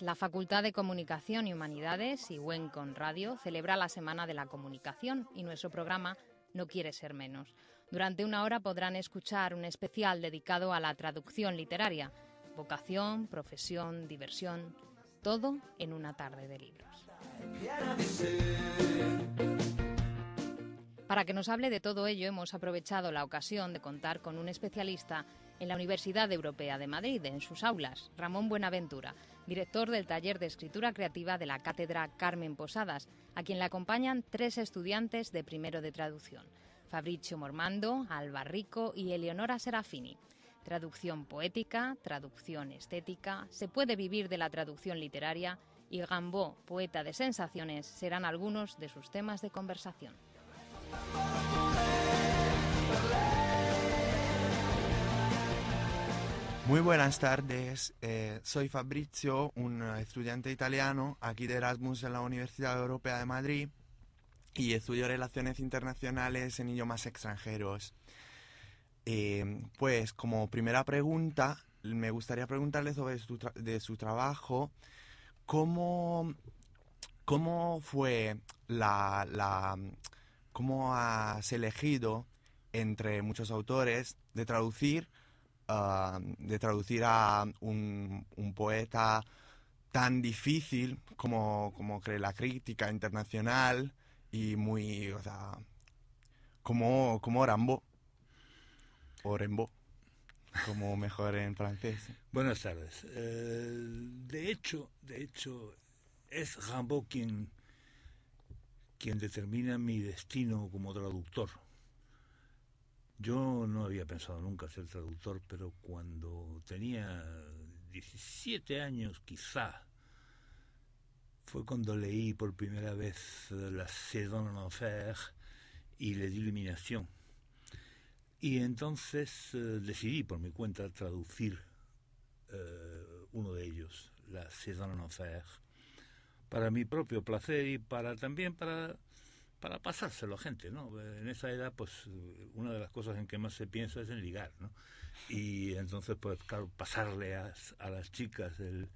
La Facultad de Comunicación y Humanidades y con Radio celebra la Semana de la Comunicación y nuestro programa no quiere ser menos. Durante una hora podrán escuchar un especial dedicado a la traducción literaria, vocación, profesión, diversión, todo en una tarde de libros. Para que nos hable de todo ello hemos aprovechado la ocasión de contar con un especialista en la Universidad Europea de Madrid, en sus aulas, Ramón Buenaventura, director del taller de escritura creativa de la Cátedra Carmen Posadas, a quien le acompañan tres estudiantes de primero de traducción, Fabricio Mormando, Alba Rico y Eleonora Serafini. Traducción poética, traducción estética, se puede vivir de la traducción literaria y Gambó, poeta de sensaciones, serán algunos de sus temas de conversación. Muy buenas tardes, eh, soy Fabrizio, un estudiante italiano aquí de Erasmus en la Universidad Europea de Madrid y estudio Relaciones Internacionales en idiomas extranjeros. Eh, pues como primera pregunta, me gustaría preguntarle sobre su, trabajo, ¿cómo, cómo fue la, cómo has elegido entre muchos autores de traducir Ah, de traducir a un, poeta tan difícil como, como cree la crítica internacional y muy, o sea, como, como Rambo o Rembo, como mejor en francés. Buenas tardes. Eh, de hecho, de hecho, es Rambo quien, quien determina mi destino como traductor. Yo no había pensado nunca ser traductor, pero cuando tenía 17 años quizá, fue cuando leí por primera vez La Saison en Enfer y Les Illuminations. Y entonces eh, decidí por mi cuenta traducir eh, uno de ellos, La Saison en Enfer, para mi propio placer y para también para para pasárselo a gente, ¿no? En esa edad, pues, una de las cosas en que más se piensa es en ligar, ¿no? Y entonces, pues, claro, pasarle a, las chicas el,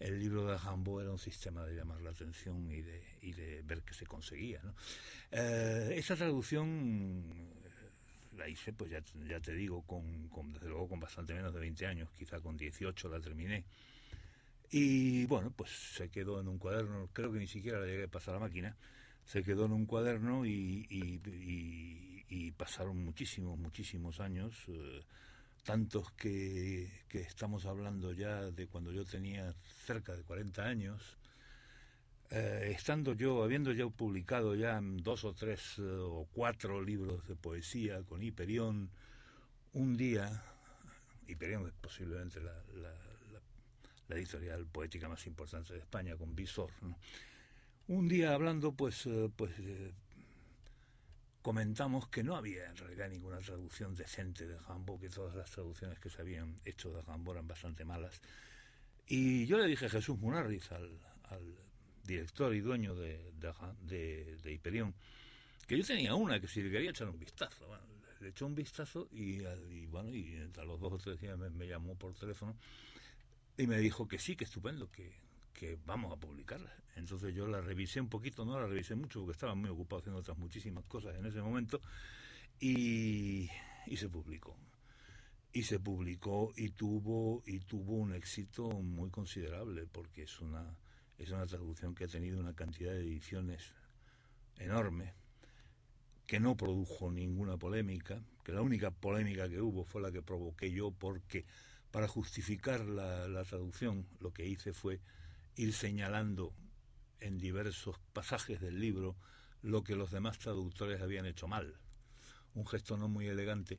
libro de Rambo era un sistema de llamar la atención y de, ver qué se conseguía, ¿no? Eh, esa traducción eh, la hice, pues ya, te digo, con, desde luego con bastante menos de 20 años, quizá con 18 la terminé. Y bueno, pues se quedó en un cuaderno, creo que ni siquiera le llegué a pasar a la máquina, se quedó en un cuaderno y, pasaron muchísimos, muchísimos años, eh, tantos que, estamos hablando ya de cuando yo tenía cerca de 40 años, eh, estando yo, habiendo ya publicado ya dos o tres eh, o cuatro libros de poesía con Hiperión, un día, Hiperión es posiblemente la, editorial poética más importante de España, con Visor, ¿no? Un día hablando, pues, eh, pues eh, comentamos que no había en realidad ninguna traducción decente de Jambo, que todas las traducciones que se habían hecho de Jambo eran bastante malas. Y yo le dije a Jesús Munarriz, al, director y dueño de, de, de, Hiperión, que yo tenía una que si le quería echar un vistazo. le echó un vistazo y, bueno, y a los dos o tres días me, me, llamó por teléfono y me dijo que sí, que estupendo, que, que vamos a publicarla. Entonces yo la revisé un poquito, no la revisé mucho porque estaba muy ocupado haciendo otras muchísimas cosas en ese momento y, y se publicó. Y se publicó y tuvo y tuvo un éxito muy considerable porque es una es una traducción que ha tenido una cantidad de ediciones enorme que no produjo ninguna polémica, que la única polémica que hubo fue la que provoqué yo porque para justificar la, la traducción lo que hice fue ir señalando en diversos pasajes del libro lo que los demás traductores habían hecho mal. Un gesto no muy elegante,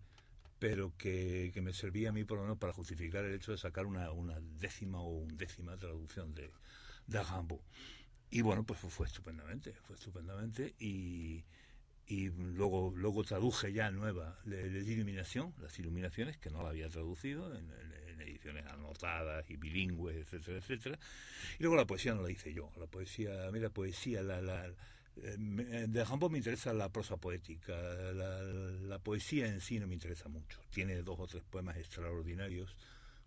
pero que, me servía a mí por lo menos para justificar el hecho de sacar una, una décima o undécima traducción de, de Rimbaud. Y bueno, pues fue, estupendamente, fue estupendamente y, y luego luego traduje ya nueva la iluminación las iluminaciones que no la había traducido en, ediciones anotadas y bilingües etcétera etcétera y luego la poesía no la hice yo la poesía mira poesía la, la eh, de Rimbaud me interesa la prosa poética, la, poesía en sí no me interesa mucho. Tiene dos o tres poemas extraordinarios,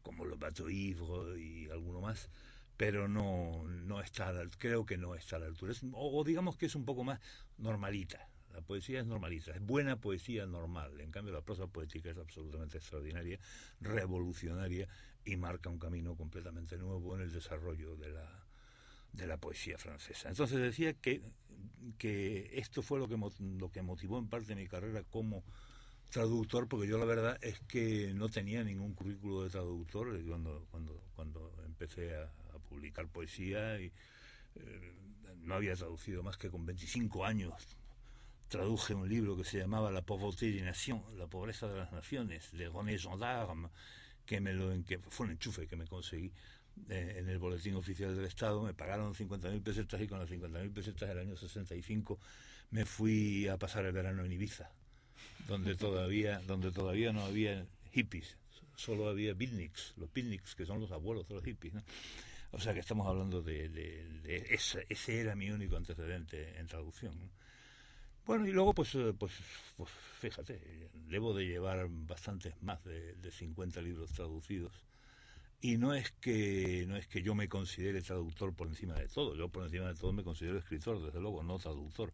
como Los Bateaux Ivres y alguno más, pero no, no está, creo que no está a la altura. o, digamos que es un poco más normalita. La poesía es normalita, es buena poesía normal. En cambio, la prosa poética es absolutamente extraordinaria, revolucionaria y marca un camino completamente nuevo en el desarrollo de la, de la poesía francesa. Entonces decía que, que esto fue lo que, lo que motivó en parte mi carrera como traductor, porque yo la verdad es que no tenía ningún currículo de traductor eh, cuando, cuando, cuando empecé a, publicar poesía y eh, no había traducido más que con 25 años. Traduje un libro que se llamaba La pauvreté des nations, La pobreza de las naciones, de René Gendarme, que, me lo, que fue un enchufe que me conseguí en el boletín oficial del Estado, me pagaron 50.000 pesetas y con las 50.000 pesetas del año 65 me fui a pasar el verano en Ibiza, donde todavía, donde todavía no había hippies, solo había beatniks, los beatniks que son los abuelos de los hippies. O sea que estamos hablando de, ese, ese, era mi único antecedente en traducción. Bueno, y luego pues, eh, pues, pues fíjate, debo de llevar bastantes más de, de 50 libros traducidos y no es que no es que yo me considere traductor por encima de todo, yo por encima de todo me considero escritor, desde luego, no traductor.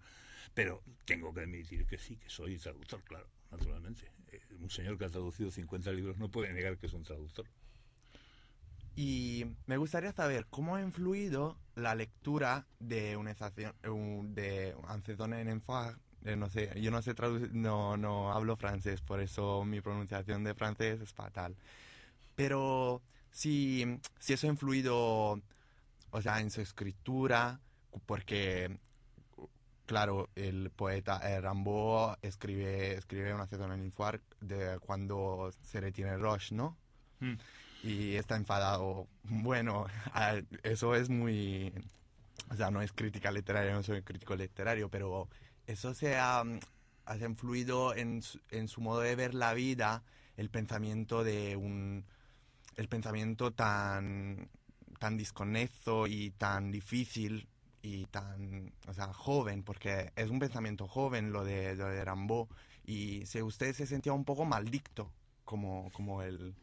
Pero tengo que admitir que sí, que soy traductor, claro, naturalmente. Eh, un señor que ha traducido 50 libros no puede negar que es un traductor. Y me gustaría saber cómo ha influido la lectura de una estación de Ancedone en Enfant, no sé, yo no sé traducir, no, no hablo francés, por eso mi pronunciación de francés es fatal. Pero si, si eso ha influido, o sea, en su escritura, porque, claro, el poeta eh, Rambo escribe, escribe una cita en Infuar de cuando se retiene Roche, ¿no? Mm. Y está enfadado. Bueno, eso es muy... O sea, no es crítica literaria, no soy crítico literario, pero eso se ha, ha influido en en su modo de ver la vida, el pensamiento de un el pensamiento tan, tan y tan difícil y tan, o sea, joven, porque es un pensamiento joven lo de, lo de Rambo, y si usted se sentía un poco maldicto, como, como el,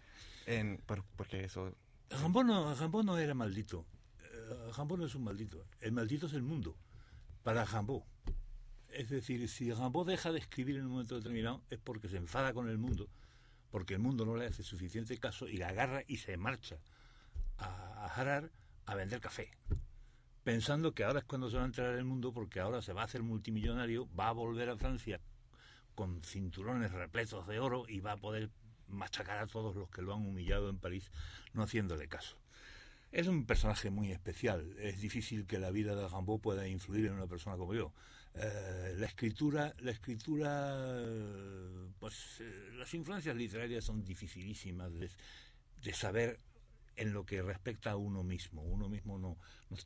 en, porque eso... Rambo no, no era maldito, eh, Rambo no es un maldito, el maldito es el mundo, para Rambo. Es decir, si Rambo deja de escribir en un momento determinado es porque se enfada con el mundo porque el mundo no le hace suficiente caso y la agarra y se marcha a, Harar a vender café, pensando que ahora es cuando se va a entrar el mundo porque ahora se va a hacer multimillonario, va a volver a Francia con cinturones repletos de oro y va a poder machacar a todos los que lo han humillado en París no haciéndole caso. Es un personaje muy especial. Es difícil que la vida de Rimbaud pueda influir en una persona como yo. Eh, la escritura, la escritura, pues eh, las influencias literarias son dificilísimas de, saber en lo que respecta a uno mismo. Uno mismo no,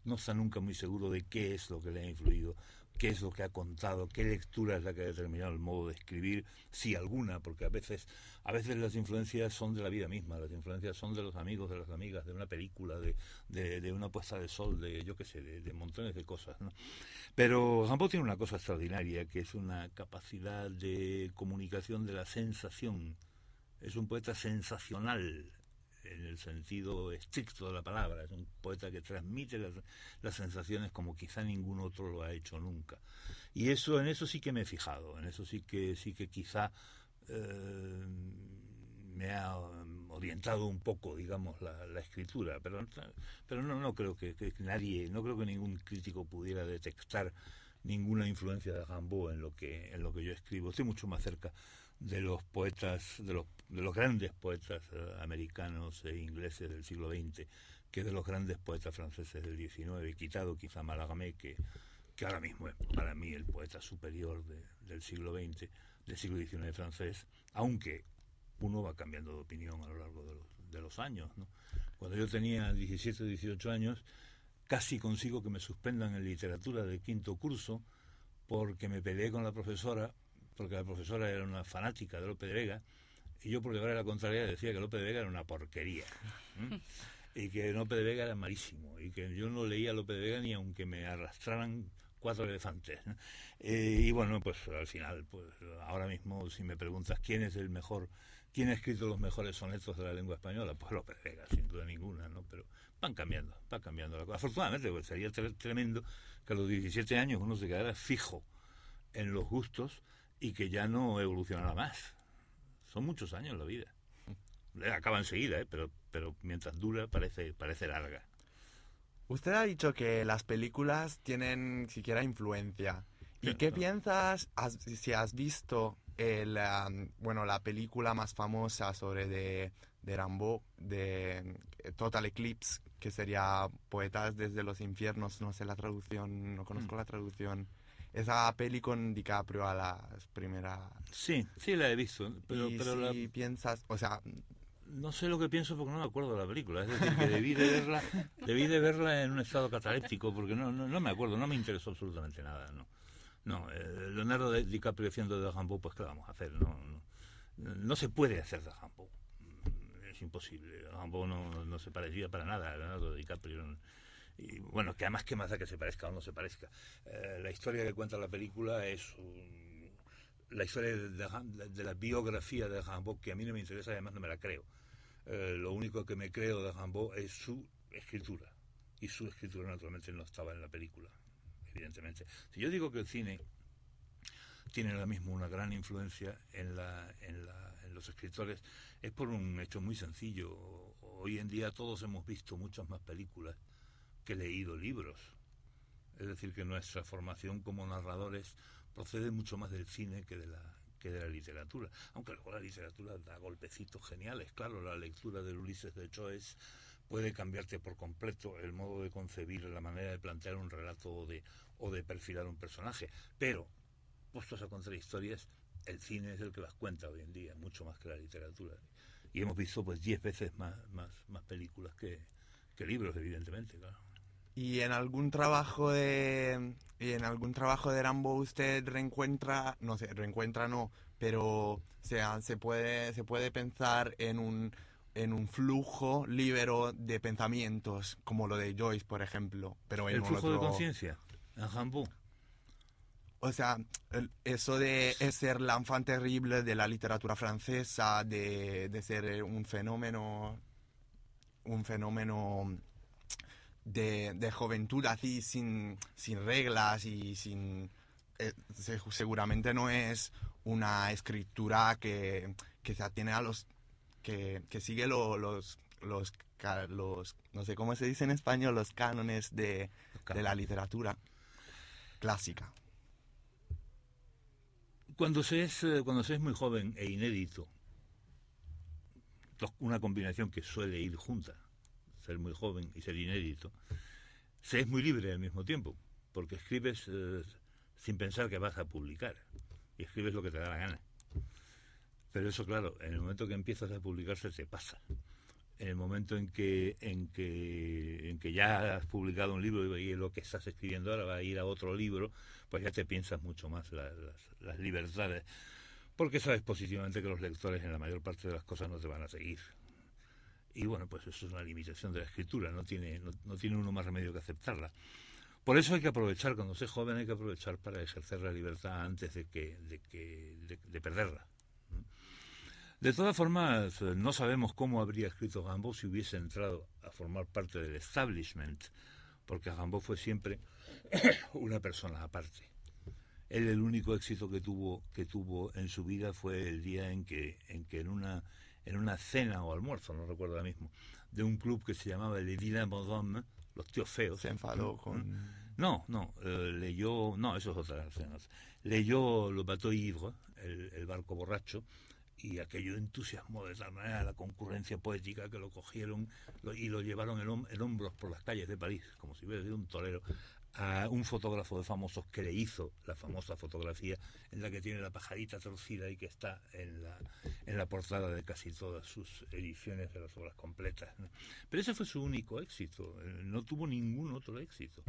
no, está nunca muy seguro de qué es lo que le ha influido qué es lo que ha contado, qué lectura es la que ha determinado el modo de escribir, si alguna, porque a veces, a veces las influencias son de la vida misma, las influencias son de los amigos, de las amigas, de una película, de, de, una puesta de sol, de yo qué sé, de, montones de cosas. ¿no? Pero Rambo tiene una cosa extraordinaria, que es una capacidad de comunicación de la sensación. Es un poeta sensacional, en el sentido estricto de la palabra. Es un poeta que transmite las, sensaciones como quizá ningún otro lo ha hecho nunca. Y eso, en eso sí que me he fijado, en eso sí que, sí que quizá eh, me ha orientado un poco, digamos, la, escritura. Pero, pero no, no creo que, nadie, no creo que ningún crítico pudiera detectar ninguna influencia de Rimbaud en lo que en lo que yo escribo. Estoy mucho más cerca de los poetas, de los, de los grandes poetas eh, americanos e ingleses del siglo XX que de los grandes poetas franceses del XIX, quitado quizá Mallarmé, que, que ahora mismo es para mí el poeta superior del siglo XX, del siglo XIX francés, aunque uno va cambiando de opinión a lo largo de los, años. Cuando yo tenía 17 o 18 años, casi consigo que me suspendan en literatura de quinto curso porque me peleé con la profesora, porque la profesora era una fanática de López de Vega, y yo por llevar la contraria decía que López de Vega era una porquería. y que López de Vega era malísimo, y que yo no leía a López de Vega ni aunque me arrastraran cuatro elefantes. Eh, y bueno, pues al final, pues ahora mismo si me preguntas quién es el mejor, quién ha escrito los mejores sonetos de la lengua española, pues López de Vega, sin duda ninguna, ¿no? Pero van cambiando, va cambiando la cosa. Afortunadamente, pues sería tremendo que a los 17 años uno se quedara fijo en los gustos y que ya no evolucionara más. Son muchos años la vida. Acaba enseguida, ¿eh? pero, pero mientras dura parece, parece larga. Usted ha dicho que las películas tienen siquiera influencia. ¿Y qué piensas si has visto el, bueno, la película más famosa sobre de, de Rambo, de eh, Total Eclipse, que sería Poetas desde los infiernos, no sé la traducción, no conozco mm. la traducción. Esa peli con DiCaprio a las primeras... Sí, sí la he visto. Pero, y pero si piensas, o sea... No sé lo que pienso porque no me acuerdo de la película. Es decir, que debí de verla, debí de verla en un estado cataléptico porque no, no, me acuerdo, no me interesó absolutamente nada. No, no eh, Leonardo DiCaprio haciendo de Rambo, pues ¿qué vamos a hacer? No, no, no se puede hacer de Rambo es imposible. Rambo no, no, se parecía para nada a Leonardo DiCaprio. Y bueno, que además, ¿qué más da que se parezca o no se parezca? Eh, la historia que cuenta la película es la historia de, la biografía de Rambo, que a mí no me interesa, además no me la creo. Eh, lo único que me creo de Rambo es su escritura. Y su escritura, naturalmente, no estaba en la película, evidentemente. Si yo digo que el cine tiene ahora mismo una gran influencia en, la, en, la, en los escritores, es por un hecho muy sencillo. Hoy en día todos hemos visto muchas más películas que leído libros. Es decir, que nuestra formación como narradores procede mucho más del cine que de la que de la literatura. Aunque luego la literatura da golpecitos geniales. Claro, la lectura del Ulises de Choice puede cambiarte por completo el modo de concebir, la manera de plantear un relato o de, o de perfilar un personaje. Pero, puestos a contar historias, el cine es el que las cuenta hoy en día, mucho más que la literatura. Y hemos visto pues diez veces más, más, más películas que, que libros, evidentemente, claro. ¿Y en algún trabajo de y en algún trabajo de Rambo usted reencuentra, no sé, reencuentra no, pero sea, se puede se puede pensar en un en un flujo libero de pensamientos como lo de Joyce, por ejemplo, pero el flujo de conciencia en Rambo. O sea, eso de ser la enfant terrible de la literatura francesa, de, de ser un fenómeno, un fenómeno de, de juventud así sin, sin reglas y sin... Eh, seguramente no es una escritura que, que se atiene a los... que, que sigue los, los, los, no sé cómo se dice en español, los cánones de, de la literatura clásica. Cuando se es, eh, cuando se es muy joven e inédito, una combinación que suele ir junta, ser muy joven y ser inédito, se es muy libre al mismo tiempo, porque escribes eh, sin pensar que vas a publicar, y escribes lo que te da la gana. Pero eso, claro, en el momento que empiezas a publicarse te pasa en el momento en que, en que, en que ya has publicado un libro y lo que estás escribiendo ahora va a ir a otro libro, pues ya te piensas mucho más las, las, libertades, porque sabes positivamente que los lectores en la mayor parte de las cosas no te van a seguir. Y bueno, pues eso es una limitación de la escritura, no tiene, no, tiene uno más remedio que aceptarla. Por eso hay que aprovechar, cuando se joven hay que aprovechar para ejercer la libertad antes de, que, de, que, de perderla. De todas formas, no sabemos cómo habría escrito Gambo si hubiese entrado a formar parte del establishment, porque Gambo fue siempre una persona aparte. Él el único éxito que tuvo que tuvo en su vida fue el día en que en que en una en una cena o almuerzo, no recuerdo ahora mismo, de un club que se llamaba Le Vilain Bonhomme, los tíos feos. Se enfadó con no, no, eh, leyó, no, eso es otra cena. Leyó Le Bateau Ivre, el barco borracho, y aquello entusiasmó de tal manera la concurrencia poética que lo cogieron y lo llevaron en, hombros por las calles de París, como si hubiera sido un torero, a un fotógrafo de famosos que le hizo la famosa fotografía en la que tiene la pajarita torcida y que está en la, en la portada de casi todas sus ediciones de las obras completas. Pero ese fue su único éxito, eh, no tuvo ningún otro éxito.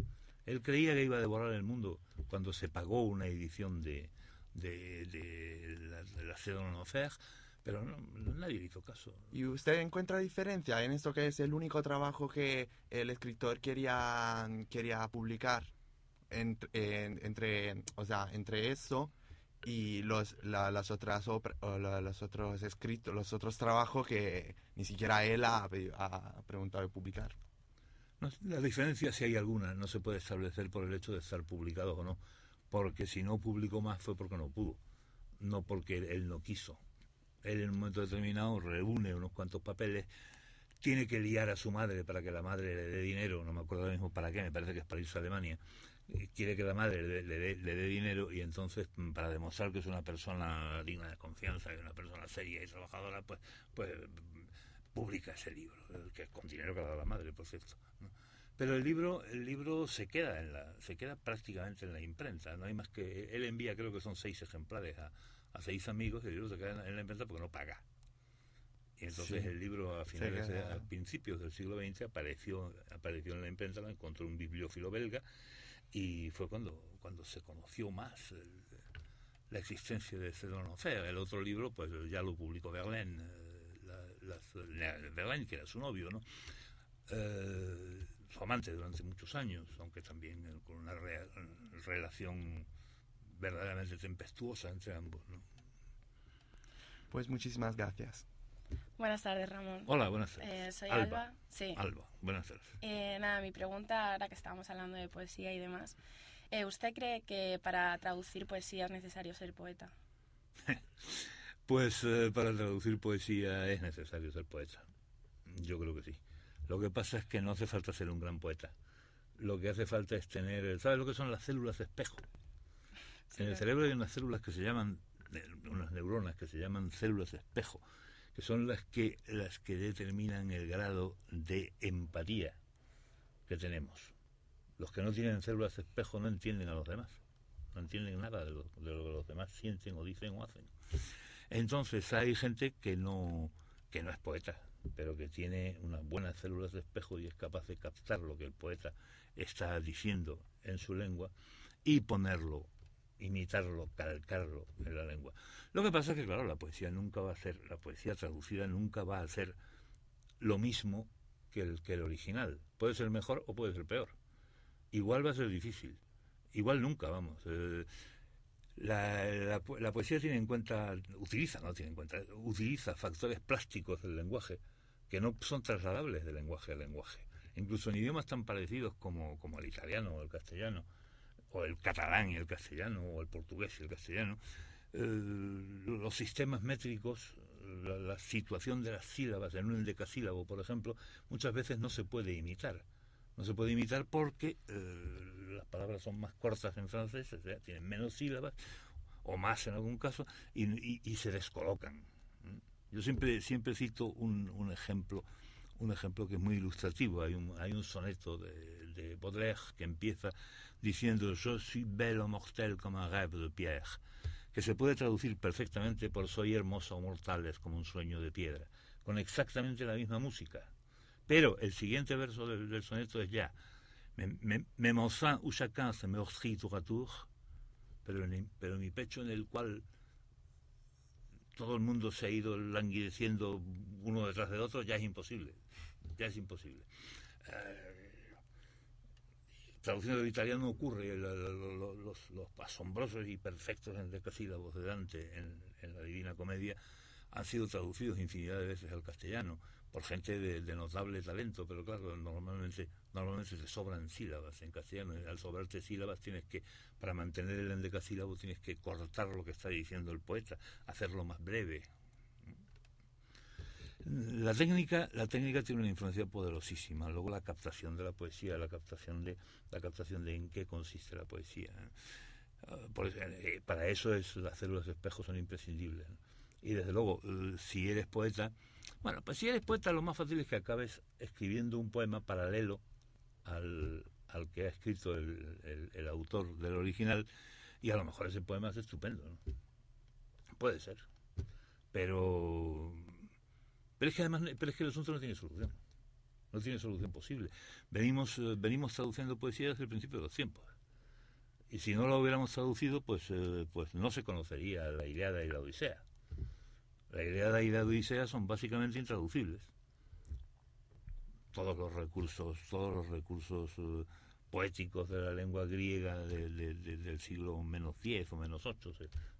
Él creía que iba a devorar el mundo cuando se pagó una edición de, de, la, de la pero no, nadie hizo caso. ¿Y usted encuentra diferencia en esto que es el único trabajo que el escritor quería, quería publicar? entre, o sea, entre eso y los, las otras los otros escritos, los otros trabajos que ni siquiera él ha, ha preguntado de publicar. la diferencia, si hay alguna, no se puede establecer por el hecho de estar publicado o no porque si no publicó más fue porque no pudo, no porque él no quiso. Él en un momento determinado reúne unos cuantos papeles, tiene que liar a su madre para que la madre le dé dinero, no me acuerdo ahora mismo para qué, me parece que es para irse a Alemania, quiere que la madre le, dé dinero y entonces mm, para demostrar que es una persona digna de confianza, y una persona seria y trabajadora, pues, pues mm, publica ese libro, que es con dinero que ha dado la madre, por cierto. Pero el libro, el libro se queda en la, se queda prácticamente en la imprenta. No hay más que él envía, creo que son seis ejemplares a, seis amigos y el libro se queda en la imprenta porque no paga. Y entonces el libro a finales, a principios del siglo XX apareció, apareció en la imprenta, lo encontró un bibliófilo belga y fue cuando, cuando se conoció más la existencia de Cédron El otro libro, pues ya lo publicó Verlaine, eh, Verlaine que era su novio, ¿no? Eh, su amante durante muchos años, aunque también con una relación verdaderamente tempestuosa entre ambos. ¿no? Pues muchísimas gracias. Buenas tardes, Ramón. Hola, buenas tardes. Eh, soy Alba. Sí. Alba, buenas tardes. Eh, nada, mi pregunta, ahora que estábamos hablando de poesía y demás, ¿usted cree que para traducir poesía es necesario ser poeta? pues para traducir poesía es necesario ser poeta. Yo creo que sí. Lo que pasa es que no hace falta ser un gran poeta. Lo que hace falta es tener, ¿sabes lo que son las células de espejo? En el cerebro hay unas células que se llaman, unas neuronas que se llaman células de espejo, que son las que, las que determinan el grado de empatía que tenemos. Los que no tienen células de espejo no entienden a los demás, no entienden nada de lo, de lo que los demás sienten o dicen o hacen. Entonces hay gente que no, que no es poeta, pero que tiene unas buenas células de espejo y es capaz de captar lo que el poeta está diciendo en su lengua y ponerlo, imitarlo, calcarlo en la lengua. Lo que pasa es que, claro, la poesía nunca va a ser, la poesía traducida nunca va a ser lo mismo que el, que el original. Puede ser mejor o puede ser peor. Igual va a ser difícil. Igual nunca, vamos. Eh, la, la, poesía tiene en cuenta, utiliza, no tiene en cuenta, utiliza factores plásticos del lenguaje que no son trasladables de lenguaje a lenguaje. Incluso en idiomas tan parecidos como, como el italiano o el castellano, o el catalán y el castellano, o el portugués y el castellano, eh, los sistemas métricos, la, situación de las sílabas en un endecasílabo, por ejemplo, muchas veces no se puede imitar. No se puede imitar porque eh, las palabras son más cortas en francés, o sea, tienen menos sílabas, o más en algún caso, y, se descolocan. Yo siempre, siempre cito un, un, ejemplo un ejemplo que es muy ilustrativo. Hay un, soneto de, de Baudelaire que empieza diciendo Je suis belle o mortel como un rêve de pierre, que se puede traducir perfectamente por Soy hermosa o mortales como un sueño de piedra, con exactamente la misma música. Pero el siguiente verso del, soneto es ya Même enfin où chacun se meurtrit tour à tour, pero, pero mi pecho en el cual todo el mundo se ha ido languideciendo uno detrás de otro, ya es imposible. Ya es imposible. Eh, traduciendo del italiano ocurre los, asombrosos y perfectos endecasílabos de Dante en, en, la Divina Comedia han sido traducidos infinidad de veces al castellano por gente de, notable talento, pero claro, normalmente, normalmente se sobran sílabas en castellano. Al sobrarte sílabas tienes que, para mantener el endecasílabo, tienes que cortar lo que está diciendo el poeta, hacerlo más breve. La técnica, la técnica tiene una influencia poderosísima. Luego la captación de la poesía, la captación de, la captación de en qué consiste la poesía. Ah, por, eh, para eso es las células de espejo son imprescindibles. Y desde luego, eh, si eres poeta, bueno, pues si eres poeta lo más fácil es que acabes escribiendo un poema paralelo al, al que ha escrito el, el, autor del original y a lo mejor ese poema es estupendo. Puede ser. Pero, pero es que además pero es que el asunto no tiene solución. No tiene solución posible. Venimos, eh, venimos traduciendo poesía desde el principio de los tiempos. Y si no la hubiéramos traducido, pues, eh, pues no se conocería la Ilíada y la Odisea. La Ilíada y la Odisea son básicamente intraducibles. Todos los recursos, todos los recursos eh, poéticos de la lengua griega del siglo menos 10 o menos 8,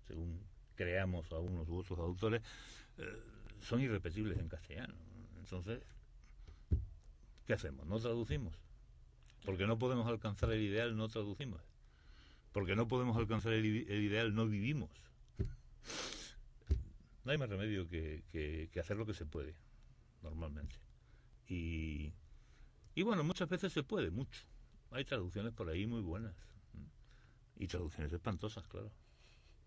según creamos a unos u otros autores, son irrepetibles en castellano. Entonces, ¿qué hacemos? ¿No traducimos? Porque no podemos alcanzar el ideal, no traducimos. Porque no podemos alcanzar el, ideal, no vivimos. No hay más remedio que, que, hacer lo que se puede, normalmente. Y, y bueno, muchas veces se puede, mucho. Hay traducciones por ahí muy buenas. Y traducciones espantosas, claro.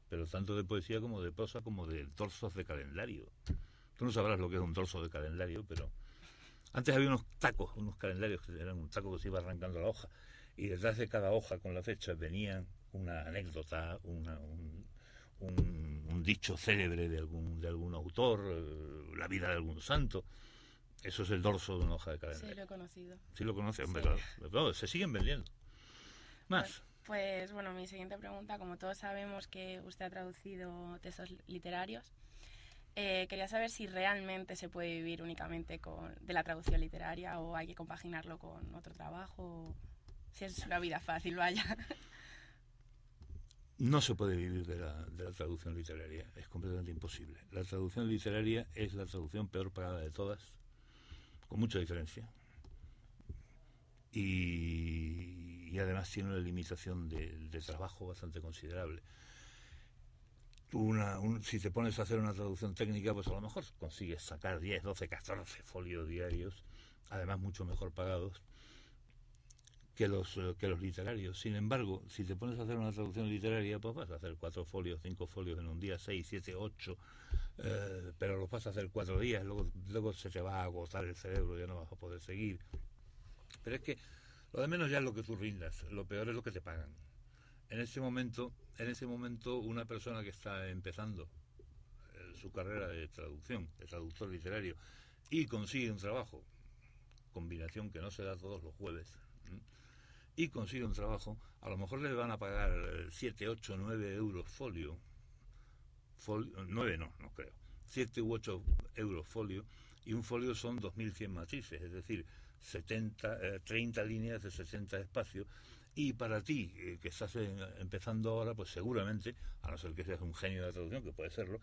Pero tanto de poesía como de prosa, como de torsos de calendario. Tú no sabrás lo que es un torso de calendario, pero antes había unos tacos, unos calendarios que eran un taco que se iba arrancando la hoja y detrás de cada hoja con la fecha venía una anécdota, una, un, dicho célebre de algún, de algún autor, eh, la vida de algún santo. Eso es el dorso de una hoja de calendario. Sí, lo he conocido. Sí, lo conoce, hombre, se siguen vendiendo. Más. Pues, pues, bueno, mi siguiente pregunta, como todos sabemos que usted ha traducido textos literarios, eh, quería saber si realmente se puede vivir únicamente con, de la traducción literaria o hay que compaginarlo con otro trabajo, si es una vida fácil, vaya. No se puede vivir de la, de la traducción literaria, es completamente imposible. La traducción literaria es la traducción peor pagada de todas, con mucha diferencia. Y, además tiene una limitación de trabajo bastante considerable una, si te pones a hacer una traducción técnica, pues a lo mejor consigues sacar 10, 12, 14 folios diarios, además mucho mejor pagados que los, eh, que los literarios. Sin embargo, si te pones a hacer una traducción literaria, pues vas a hacer cuatro folios, cinco folios en un día, seis, siete, ocho, eh, pero los vas a hacer cuatro días, luego, luego se te va a agotar el cerebro, ya no vas a poder seguir. Pero es que lo de menos ya es lo que tú rindas, lo peor es lo que te pagan en ese momento, en ese momento una persona que está empezando eh, su carrera de traducción, de traductor literario, y consigue un trabajo, combinación que no se da todos los jueves, y consigue un trabajo, a lo mejor le van a pagar 7, 8, 9 euros folio, folio 9 no, no creo, 7 u 8 euros folio, y un folio son 2.100 matices, es decir, 70, 30 eh, líneas de 60 espacios, y para ti, eh, que estás empezando ahora, pues seguramente, a no ser que seas un genio de traducción, que puede serlo,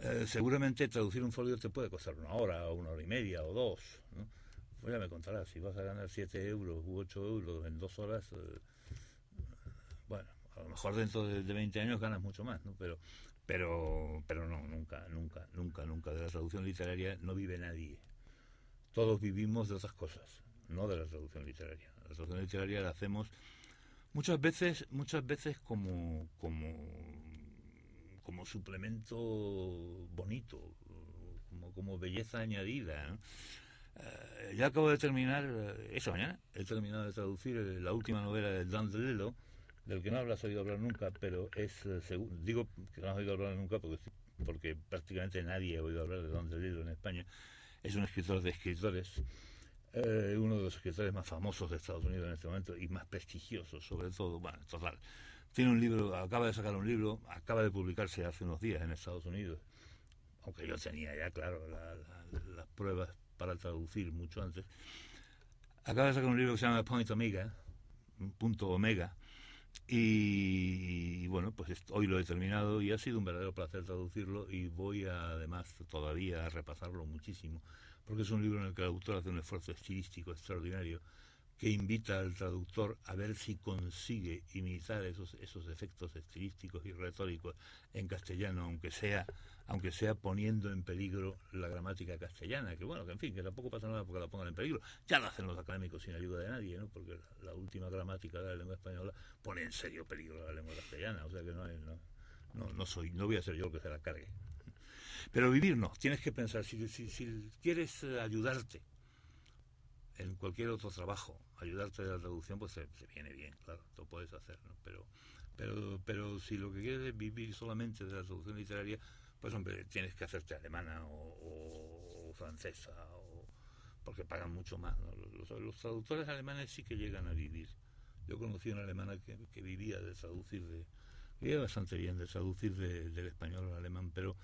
eh, seguramente traducir un folio te puede costar una hora, o una hora y media, o dos. ¿no? Pues ya me contarás, si vas a ganar 7 euros u 8 euros en dos horas, eh, bueno, a lo mejor dentro de, de, 20 años ganas mucho más, ¿no? Pero, pero, pero no, nunca, nunca, nunca, nunca. De la traducción literaria no vive nadie. Todos vivimos de otras cosas, no de la traducción literaria. La traducción literaria la hacemos muchas veces, muchas veces como, como, como suplemento bonito, como, como belleza añadida. Eh, ya acabo de terminar, eh, esta mañana, he terminado de traducir eh, la última novela de Dan DeLillo, del que no hablas oído hablar nunca, pero es, digo que no has oído hablar nunca porque, porque prácticamente nadie ha oído hablar de Dan DeLillo en España, es un escritor de escritores eh, uno de los escritores más famosos de Estados Unidos en este momento y más prestigiosos, sobre todo. Bueno, total. Tiene un libro, acaba de sacar un libro, acaba de publicarse hace unos días en Estados Unidos, aunque yo tenía ya, claro, las pruebas para traducir mucho antes. Acaba de sacar un libro que se llama Point Omega, punto Omega, y, bueno, pues hoy lo he terminado y ha sido un verdadero placer traducirlo y voy además todavía a repasarlo muchísimo porque es un libro en el que el autor hace un esfuerzo estilístico extraordinario que invita al traductor a ver si consigue imitar esos, esos efectos estilísticos y retóricos en castellano, aunque sea, aunque sea poniendo en peligro la gramática castellana, que bueno, que en fin, que tampoco pasa nada porque la pongan en peligro. Ya lo hacen los académicos sin ayuda de nadie, ¿no? Porque la, última gramática de la lengua española pone en serio peligro la lengua castellana, o sea que no, no, no, no soy, no voy a ser yo el que se la cargue. Pero vivir no, tienes que pensar, si, si, quieres eh, ayudarte en cualquier otro trabajo, ayudarte de la traducción, pues se, viene bien, claro, lo puedes hacer, ¿no? Pero, pero, pero si lo que quieres es vivir solamente de la traducción literaria, pues hombre, tienes que hacerte alemana o, francesa, o, porque pagan mucho más. Los, traductores alemanes sí que llegan a vivir. Yo conocí una alemana que, que vivía de traducir de, vivía bastante bien de traducir del español al alemán, pero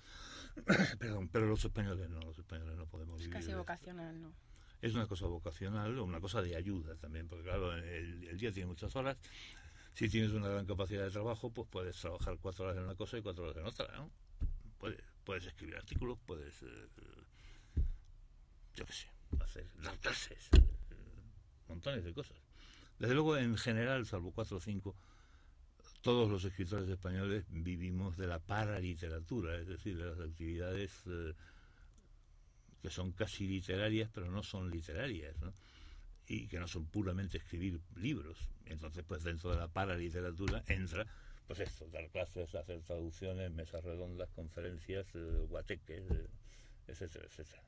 perdón, pero los españoles no, los españoles no podemos vivir. Es casi vocacional, ¿no? Es una cosa vocacional o una cosa de ayuda también, porque claro, el, día tiene muchas horas. Si tienes una gran capacidad de trabajo, pues puedes trabajar cuatro horas en una cosa y cuatro horas en otra, ¿no? Puedes, puedes escribir artículos, puedes, eh, yo qué sé, hacer, dar clases, eh, montones de cosas. Desde luego, en general, salvo cuatro o cinco, todos los escritores españoles vivimos de la paraliteratura, es decir, de las actividades eh, que son casi literarias, pero no son literarias, ¿no? y que no son puramente escribir libros. Entonces, pues dentro de la paraliteratura entra, pues esto, dar clases, hacer traducciones, mesas redondas, conferencias, eh, guateques, eh, etcétera, etcétera.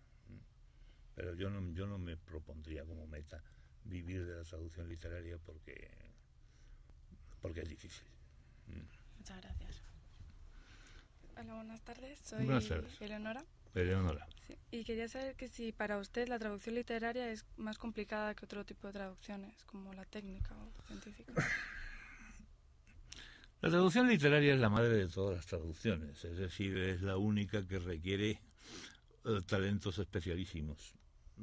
Pero yo no, yo no me propondría como meta vivir de la traducción literaria porque, porque es difícil. Muchas gracias. Hola, buenas tardes. Soy Eleonora. Eleonora. Y quería saber que si para usted la traducción literaria es más complicada que otro tipo de traducciones, como la técnica o científica. La traducción literaria es la madre de todas las traducciones, es decir, es la única que requiere eh, talentos especialísimos.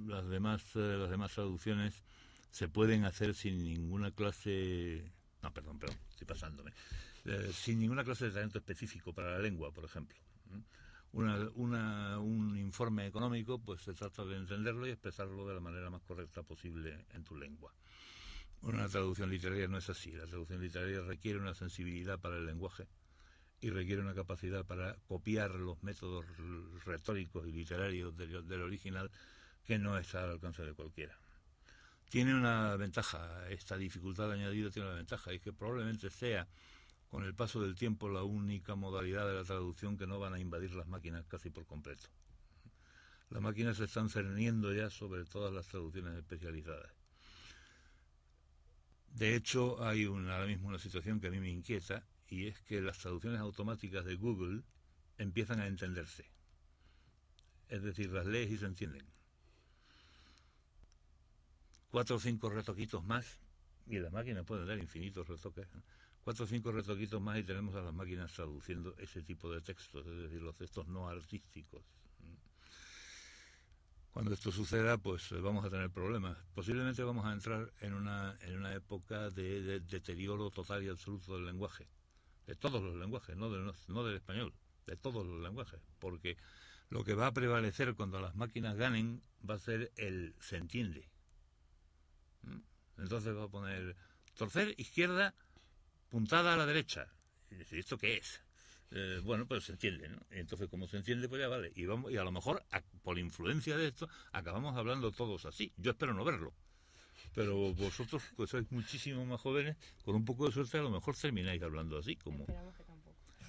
Las demás, eh, las demás traducciones se pueden hacer sin ninguna clase. No, perdón, perdón, estoy pasándome. Eh, sin ninguna clase de talento específico para la lengua, por ejemplo. un informe económico, pues se trata de entenderlo y expresarlo de la manera más correcta posible en tu lengua. Una traducción literaria no es así. La traducción literaria requiere una sensibilidad para el lenguaje y requiere una capacidad para copiar los métodos retóricos y literarios del original que no está al alcance de cualquiera tiene una ventaja, esta dificultad añadida tiene una ventaja, y es que probablemente sea con el paso del tiempo la única modalidad de la traducción que no van a invadir las máquinas casi por completo. Las máquinas se están cerniendo ya sobre todas las traducciones especializadas. De hecho, hay ahora mismo una situación que a mí me inquieta y es que las traducciones automáticas de Google empiezan a entenderse. Es decir, las lees y se entienden cuatro o cinco retoquitos más, y la máquina puede dar infinitos retoques, cuatro o cinco retoquitos más y tenemos a las máquinas traduciendo ese tipo de textos, es decir, los textos no artísticos. Cuando esto suceda, pues eh, vamos a tener problemas. Posiblemente vamos a entrar en una, en una época de, deterioro total y absoluto del lenguaje, de todos los lenguajes, no, no del español, de todos los lenguajes, porque lo que va a prevalecer cuando las máquinas ganen va a ser el se entiende entonces va a poner torcer izquierda, puntada a la derecha. Y ¿esto qué es? Eh, bueno, pues se entiende, ¿no? entonces, como se entiende, pues ya vale. Y, vamos, y a lo mejor, por influencia de esto, acabamos hablando todos así. Yo espero no verlo. Pero vosotros, pues sois muchísimo más jóvenes, con un poco de suerte, a lo mejor termináis hablando así. como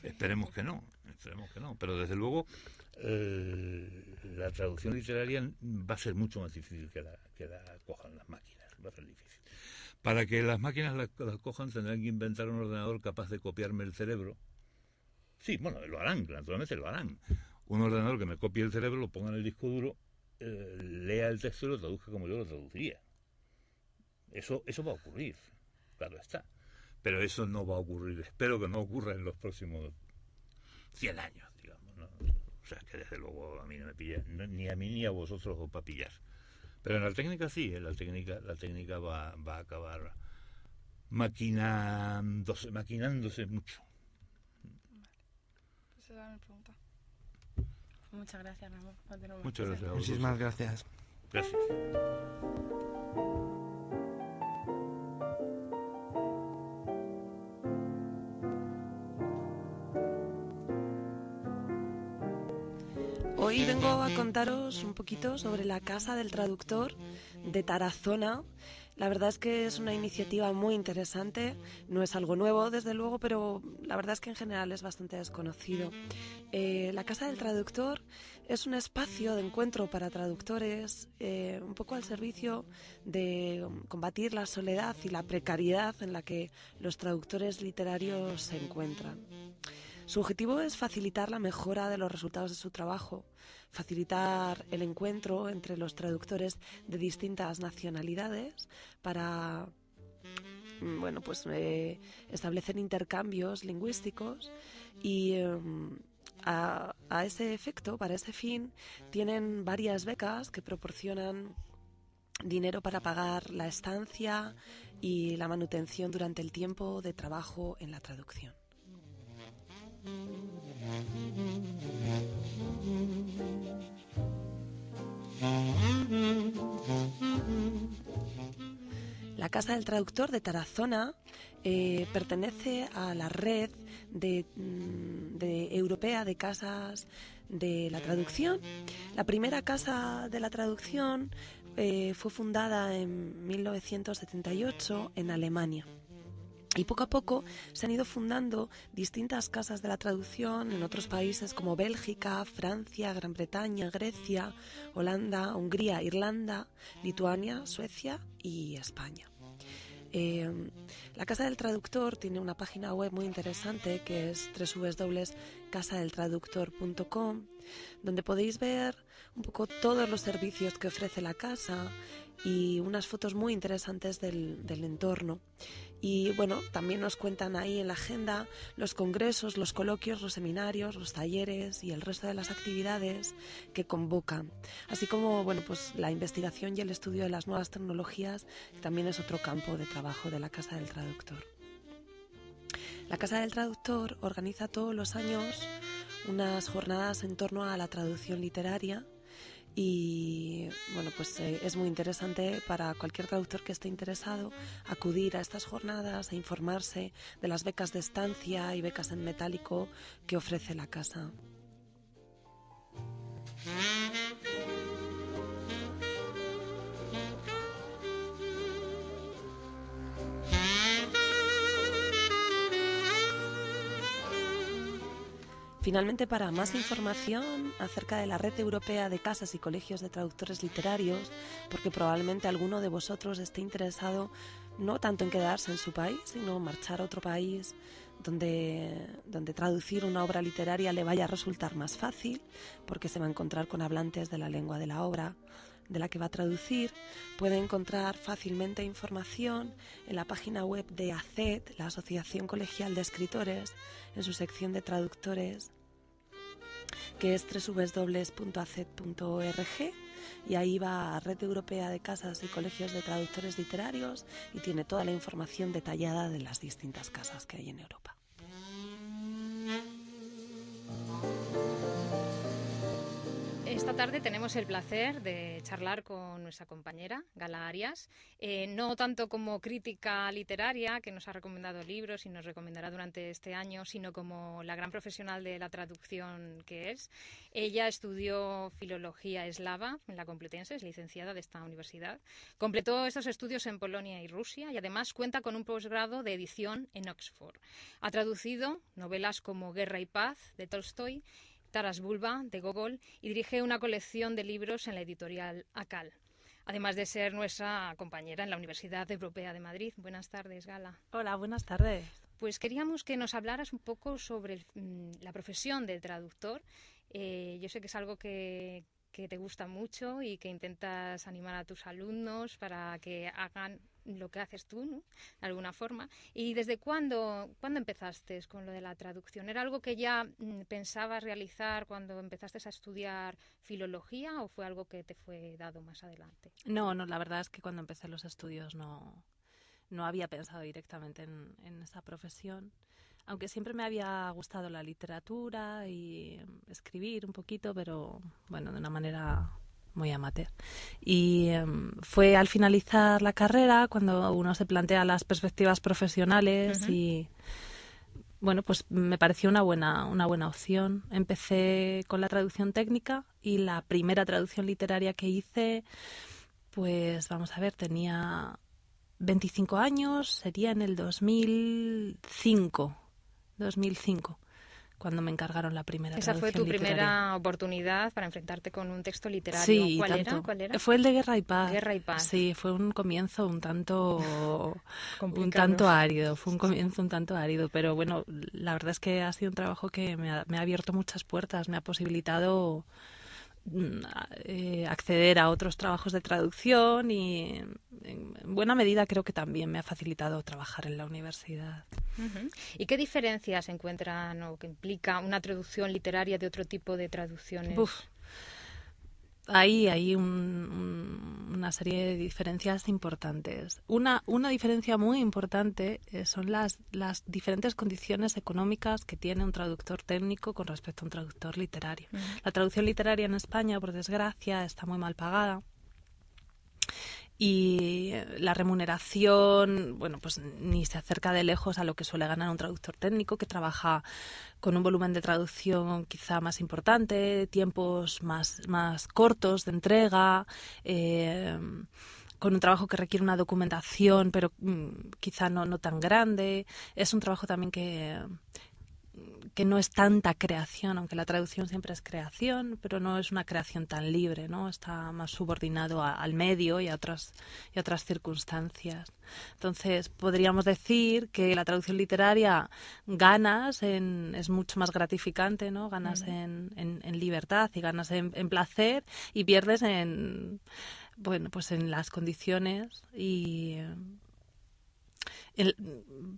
Esperemos que no, esperemos que no. Pero desde luego, eh, la traducción literaria va a ser mucho más difícil que la, que la cojan las máquinas va a ser difícil. Para que las máquinas la, cojan tendrán que inventar un ordenador capaz de copiarme el cerebro. Sí, bueno, lo harán, naturalmente lo harán. Un ordenador que me copie el cerebro, lo ponga en el disco duro, eh, lea el texto y lo traduzca como yo lo traduciría. Eso, eso va a ocurrir, claro está. Pero eso no va a ocurrir, espero que no ocurra en los próximos 100 años, digamos. O sea, que desde luego a mí no me pilla, ni a mí ni a vosotros os va a pillar. Pero en la técnica sí, la técnica, la técnica va, va a acabar maquinándose, maquinándose mucho. Pregunta. Muchas gracias, Ramón. Muchas gracias. Muchísimas gracias. Gracias. Hoy vengo a contaros un poquito sobre la Casa del Traductor de Tarazona, La verdad es que es una iniciativa muy interesante, no es algo nuevo desde luego, pero la verdad es que en general es bastante desconocido. Eh, la Casa del Traductor es un espacio de encuentro para traductores, eh, un poco al servicio de combatir la soledad y la precariedad en la que los traductores literarios se encuentran. Su objetivo es facilitar la mejora de los resultados de su trabajo, facilitar el encuentro entre los traductores de distintas nacionalidades para mm, bueno, pues eh, establecer intercambios lingüísticos y a, a, ese efecto, para ese fin, tienen varias becas que proporcionan dinero para pagar la estancia y la manutención durante el tiempo de trabajo en la traducción. La Casa del Traductor de Tarazona eh, pertenece a la red mm, de, europea de casas de la traducción. La primera casa de la traducción eh, fue fundada en 1978 en Alemania. Y poco a poco se han ido fundando distintas casas de la traducción en otros países como Bélgica, Francia, Gran Bretaña, Grecia, Holanda, Hungría, Irlanda, Lituania, Suecia y España. Eh, la Casa del Traductor tiene una página web muy interesante que es www.casadeltraductor.com donde podéis ver un poco todos los servicios que ofrece la casa y unas fotos muy interesantes del, del entorno. Y bueno, también nos cuentan ahí en la agenda los congresos, los coloquios, los seminarios, los talleres y el resto de las actividades que convocan. Así como, bueno, pues la investigación y el estudio de las nuevas tecnologías también es otro campo de trabajo de la Casa del Traductor. La Casa del Traductor organiza todos los años unas jornadas en torno a la traducción literaria y bueno, pues eh, es muy interesante para cualquier traductor que esté interesado acudir a estas jornadas, a informarse de las becas de estancia y becas en metálico que ofrece la casa. Finalmente, para más información acerca de la red europea de casas y colegios de traductores literarios, porque probablemente alguno de vosotros esté interesado no tanto en quedarse en su país, sino marchar a otro país donde, donde traducir una obra literaria le vaya a resultar más fácil, porque se va a encontrar con hablantes de la lengua de la obra de la que va a traducir, puede encontrar fácilmente información en la página web de ACED, la Asociación Colegial de Escritores, en su sección de traductores que es www.acet.org y ahí va a Red Europea de Casas y Colegios de Traductores Literarios y tiene toda la información detallada de las distintas casas que hay en Europa. Esta tarde tenemos el placer de charlar con nuestra compañera, Gala Arias, eh, no tanto como crítica literaria, que nos ha recomendado libros y nos recomendará durante este año, sino como la gran profesional de la traducción que es. Ella estudió filología eslava en la Complutense, es licenciada de esta universidad. Completó estos estudios en Polonia y Rusia y además cuenta con un posgrado de edición en Oxford. Ha traducido novelas como Guerra y Paz de Tolstoy Taras Bulba, de Gogol, y dirige una colección de libros en la editorial ACAL. Además de ser nuestra compañera en la Universidad Europea de Madrid. Buenas tardes, Gala. Hola, buenas tardes. Pues queríamos que nos hablaras un poco sobre mm, la profesión del traductor. Eh, yo sé que es algo que, que te gusta mucho y que intentas animar a tus alumnos para que hagan lo que haces tú, ¿no? de alguna forma. ¿Y desde cuándo, cuándo empezaste con lo de la traducción? ¿Era algo que ya mm, pensabas realizar cuando empezaste a estudiar filología o fue algo que te fue dado más adelante? No, no, la verdad es que cuando empecé los estudios no, no había pensado directamente en, en esa profesión aunque siempre me había gustado la literatura y escribir un poquito, pero bueno, de una manera muy amateur. Y em, fue al finalizar la carrera cuando uno se plantea las perspectivas profesionales y bueno, pues me pareció una buena, una buena opción. Empecé con la traducción técnica y la primera traducción literaria que hice, pues vamos a ver, tenía 25 años, sería en el 2005. 2005 cuando me encargaron la primera Esa fue tu literaria. primera oportunidad para enfrentarte con un texto literario. Sí, ¿Cuál, tanto. era? ¿Cuál era? Fue el de Guerra y Paz. Guerra y Paz. Sí, fue un comienzo un tanto un tanto árido, fue un comienzo un tanto árido, pero bueno, la verdad es que ha sido un trabajo que me ha, me ha abierto muchas puertas, me ha posibilitado eh, acceder a otros trabajos de traducción y en en buena medida creo que también me ha facilitado trabajar en la universidad. ¿Y qué diferencias encuentran o que implica una traducción literaria de otro tipo de traducciones? Ahí hay un- un- una serie de diferencias importantes. Una, una diferencia muy importante eh, son las, las diferentes condiciones económicas que tiene un traductor técnico con respecto a un traductor literario. La traducción literaria en España, por desgracia, está muy mal pagada. Y eh, la remuneración, bueno, pues ni se acerca de lejos a lo que suele ganar un traductor técnico que trabaja con un volumen de traducción quizá más importante, tiempos más, más cortos de entrega, eh, con un trabajo que requiere una documentación, pero mm, quizá no, no tan grande. Es un trabajo también que, que no es tanta creación, aunque la traducción siempre es creación, pero no es una creación tan libre, ¿no? Está más subordinado a- al medio y a otras y a otras circunstancias. Entonces, podríamos decir que la traducción literaria ganas en, es mucho más gratificante, ¿no? Ganas en, en- en libertad y ganas en, en placer y pierdes en bueno, pues en las condiciones y eh, el-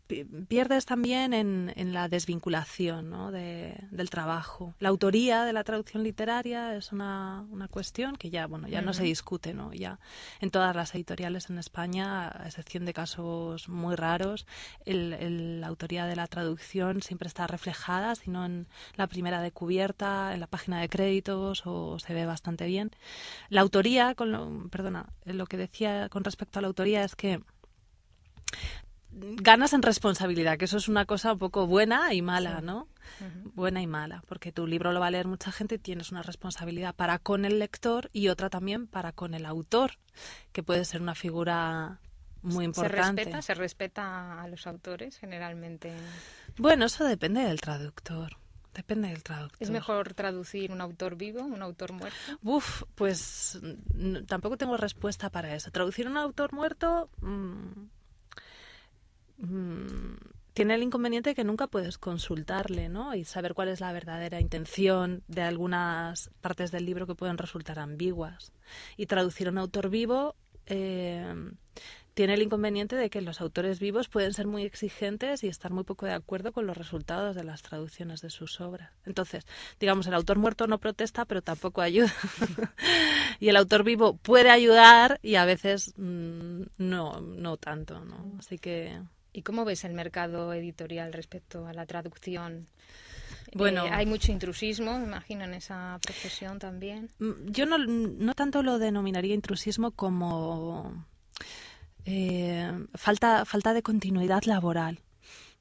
pi- pierdes también en, en la desvinculación ¿no? de- del trabajo. La autoría de la traducción literaria es una, una cuestión que ya, bueno, ya no se discute, ¿no? Ya en todas las editoriales en España, a excepción de casos muy raros, el- el- la autoría de la traducción siempre está reflejada, si no en la primera de cubierta, en la página de créditos, o se ve bastante bien. La autoría, con lo, perdona, lo que decía con respecto a la autoría es que ganas en responsabilidad, que eso es una cosa un poco buena y mala, Sí. ¿no? Buena y mala, porque tu libro lo va a leer mucha gente y tienes una responsabilidad para con el lector y otra también para con el autor, que puede ser una figura muy ¿Se importante. respeta, ¿Se respeta a los autores generalmente? Bueno, eso depende del traductor. Depende del traductor. ¿Es mejor traducir un autor vivo, un autor muerto? Uf, pues tampoco tengo respuesta para eso. Traducir un autor muerto mm, mm, tiene el inconveniente que nunca puedes consultarle, ¿no? Y saber cuál es la verdadera intención de algunas partes del libro que pueden resultar ambiguas. Y traducir a un autor vivo eh, tiene el inconveniente de que los autores vivos pueden ser muy exigentes y estar muy poco de acuerdo con los resultados de las traducciones de sus obras. Entonces, digamos, el autor muerto no protesta, pero tampoco ayuda. y el autor vivo puede ayudar y a veces mm, no, no tanto, ¿no? Así que ¿Y cómo ves el mercado editorial respecto a la traducción? Bueno. Eh, hay mucho intrusismo, me imagino, en esa profesión también. Mm, Yo no, no tanto lo denominaría intrusismo como eh, falta, falta de continuidad laboral.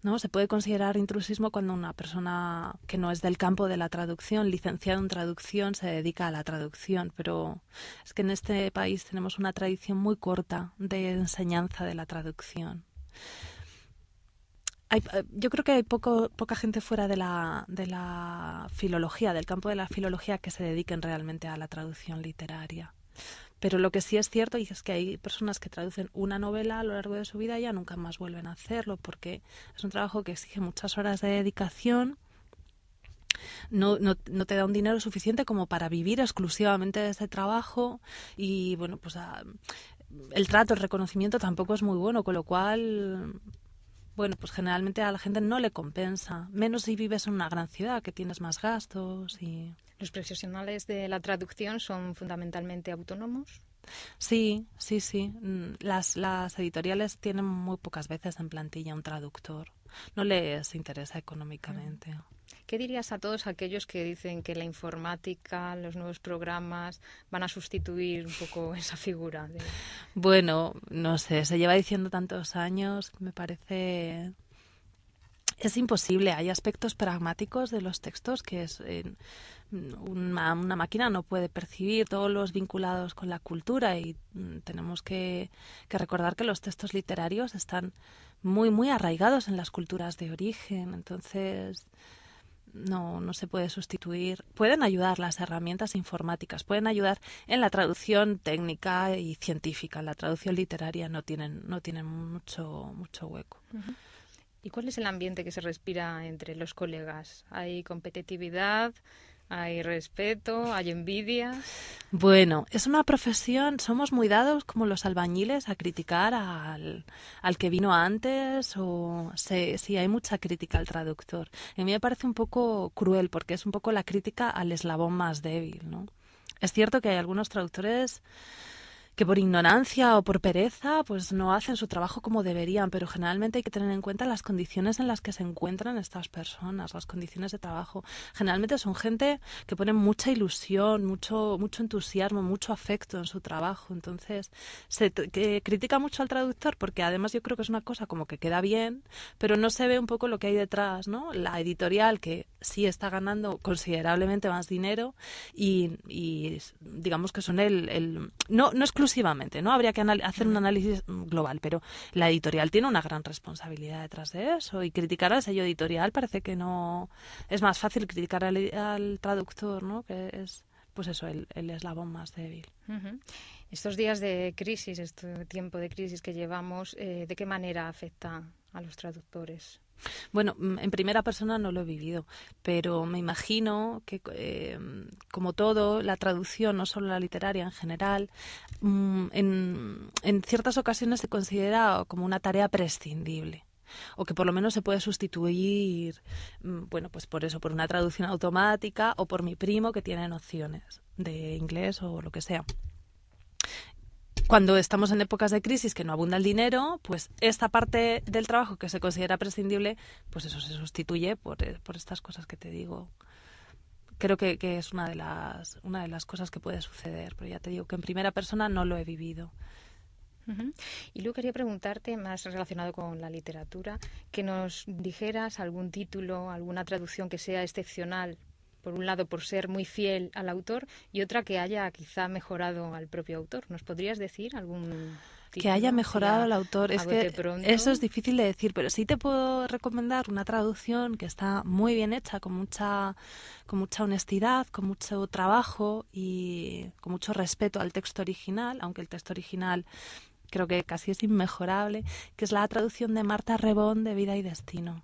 ¿no? Se puede considerar intrusismo cuando una persona que no es del campo de la traducción, licenciada en traducción, se dedica a la traducción, pero es que en este país tenemos una tradición muy corta de enseñanza de la traducción. Hay, eh, yo creo que hay poco, poca gente fuera de la, de la filología, del campo de la filología, que se dediquen realmente a la traducción literaria. Pero lo que sí es cierto es que hay personas que traducen una novela a lo largo de su vida y ya nunca más vuelven a hacerlo porque es un trabajo que exige muchas horas de dedicación. No, no, no te da un dinero suficiente como para vivir exclusivamente de ese trabajo y bueno, pues a- el trato, el reconocimiento tampoco es muy bueno, con lo cual bueno, pues generalmente a la gente no le compensa, menos si vives en una gran ciudad que tienes más gastos y ¿Los profesionales de la traducción son fundamentalmente autónomos? Sí, sí, sí. Mm, Las, las editoriales tienen muy pocas veces en plantilla un traductor. No les interesa económicamente. ¿Qué dirías a todos aquellos que dicen que la informática, los nuevos programas van a sustituir un poco esa figura? De... Bueno, no sé, se lleva diciendo tantos años, me parece es imposible. Hay aspectos pragmáticos de los textos que es eh, una, máquina no puede percibir todos los vinculados con la cultura y mm, tenemos que, recordar que los textos literarios están muy muy arraigados en las culturas de origen. Entonces no, no se puede sustituir. Pueden ayudar las herramientas informáticas, pueden ayudar en la traducción técnica y científica. En la traducción literaria no tienen, no tienen mucho, mucho hueco. ¿Y cuál es el ambiente que se respira entre los colegas? ¿Hay competitividad? ¿Hay respeto? ¿Hay envidia? Bueno, es una profesión, somos muy dados como los albañiles a criticar al, al que vino antes o sí, hay mucha crítica al traductor. a mí me parece un poco cruel porque es un poco la crítica al eslabón más débil, ¿no? Es cierto que hay algunos traductores que por ignorancia o por pereza pues no hacen su trabajo como deberían, pero generalmente hay que tener en cuenta las condiciones en las que se encuentran estas personas, las condiciones de trabajo. Generalmente son gente que pone mucha ilusión, mucho mucho entusiasmo, mucho afecto en su trabajo, entonces se que critica mucho al traductor porque además yo creo que es una cosa como que queda bien, pero no se ve un poco lo que hay detrás, ¿no? La editorial que sí está ganando considerablemente más dinero y, digamos que son el, el no no exclusivamente exclusivamente, ¿no? Habría que hacer un análisis global, pero la editorial tiene una gran responsabilidad detrás de eso y criticar al sello editorial parece que no es más fácil criticar al, traductor, ¿no? Que es pues eso, el, eslabón más débil. Estos días de crisis, este tiempo de crisis que llevamos, eh, ¿de qué manera afecta a los traductores? Bueno, mm, en primera persona no lo he vivido, pero me imagino que, eh, como todo, la traducción, no solo la literaria en general, mm, en, en ciertas ocasiones se considera como una tarea prescindible o que por lo menos se puede sustituir, mm, bueno, pues por eso, por una traducción automática o por mi primo que tiene nociones de inglés o lo que sea cuando estamos en épocas de crisis que no abunda el dinero, pues esta parte del trabajo que se considera prescindible, pues eso se sustituye por, eh, estas cosas que te digo. Creo que, que, es una de, las, una de las cosas que puede suceder, pero ya te digo que en primera persona no lo he vivido. Y luego quería preguntarte, más relacionado con la literatura, que nos dijeras algún título, alguna traducción que sea excepcional por un lado por ser muy fiel al autor y otra que haya quizá mejorado al propio autor. ¿Nos podrías decir algún que haya mejorado al autor. Es que eso es difícil de decir, pero sí te puedo recomendar una traducción que está muy bien hecha, con mucha, con mucha honestidad, con mucho trabajo y con mucho respeto al texto original, aunque el texto original creo que casi es inmejorable, que es la traducción de Marta Rebón de Vida y Destino.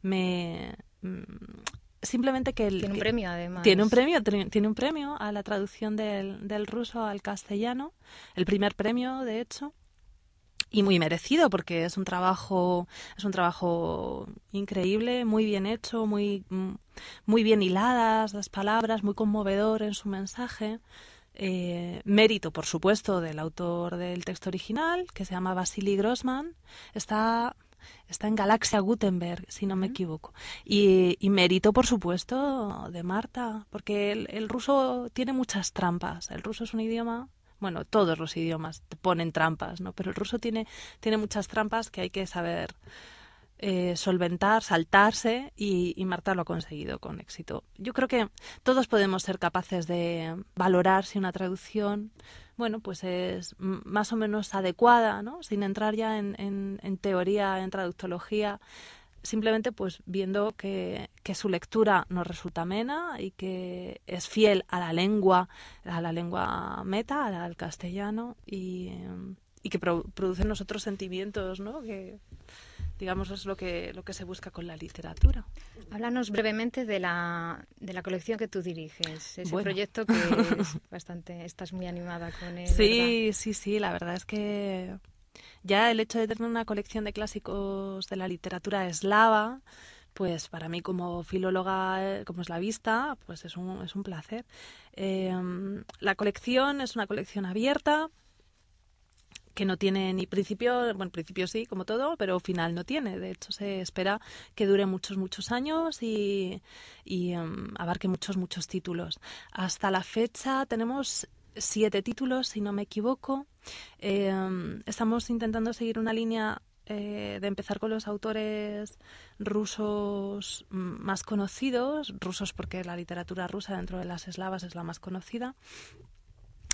Me mm, simplemente que tiene un premio además. tiene un premio tiene un premio a la traducción del, del ruso al castellano el primer premio de hecho y muy merecido porque es un trabajo es un trabajo increíble muy bien hecho muy muy bien hiladas las palabras muy conmovedor en su mensaje eh, mérito por supuesto del autor del texto original que se llama Vasily Grossman. Está está en Galaxia Gutenberg, si no me equivoco. Y, mérito, por supuesto, de Marta, porque el, ruso tiene muchas trampas. El ruso es un idioma bueno, todos los idiomas te ponen trampas, ¿no? Pero el ruso tiene, tiene muchas trampas que hay que saber eh, solventar, saltarse y, y, Marta lo ha conseguido con éxito. Yo creo que todos podemos ser capaces de valorar si una traducción bueno, pues es más o menos adecuada, ¿no? Sin entrar ya en, teoría, en traductología, simplemente pues viendo que, que, su lectura nos resulta amena y que es fiel a la lengua, a la lengua meta, al castellano y, y que produce en nosotros sentimientos, ¿no? Que, digamos, es lo que, lo que se busca con la literatura. Háblanos brevemente de la, de la colección que tú diriges, ese proyecto que es bastante, estás muy animada con él. Sí, sí, sí, la verdad es que ya el hecho de tener una colección de clásicos de la literatura eslava, pues para mí como filóloga, eh, como eslavista, pues es un, es un placer. Em, la colección es una colección abierta, que no tiene ni principio, bueno, principio sí, como todo, pero final no tiene. De hecho, se espera que dure muchos, muchos años y, em, abarque muchos, muchos títulos. Hasta la fecha tenemos siete títulos, si no me equivoco. Em, estamos intentando seguir una línea eh, de empezar con los autores rusos más conocidos, rusos porque la literatura rusa dentro de las eslavas es la más conocida,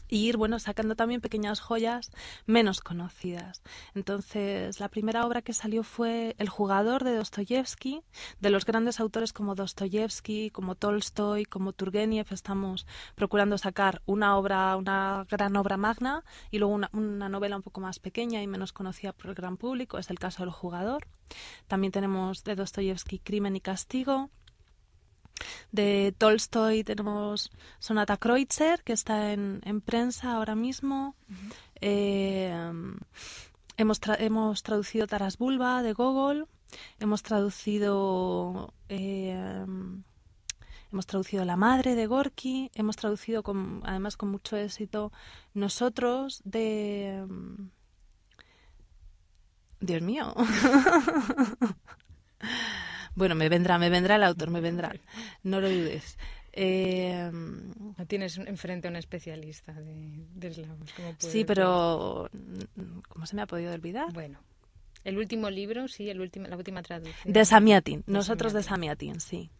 y ir bueno sacando también pequeñas joyas menos conocidas. Entonces, la primera obra que salió fue El jugador de Dostoyevsky, de los grandes autores como Dostoyevsky, como Tolstoy, como Turgenev, estamos procurando sacar una obra, una gran obra magna y luego una, una novela un poco más pequeña y menos conocida por el gran público, es el caso del jugador. También tenemos de Dostoyevsky Crimen y Castigo, de Tolstoy tenemos Sonata Kreutzer, que está en, prensa ahora mismo. Eh, hemos, hemos traducido Taras Bulba de Gogol. Hemos traducido. Eh, hemos traducido La Madre de Gorky. Hemos traducido, con, además, con mucho éxito, Nosotros de. Dios mío. Bueno, me vendrá, me vendrá el autor, me vendrá. No lo dudes. Eh, tienes enfrente a un especialista de, de sí, pero ¿cómo se me ha podido olvidar? Bueno, el último libro, sí, el último, la última traducción. De Samiatin, nosotros de Samiatin, sí.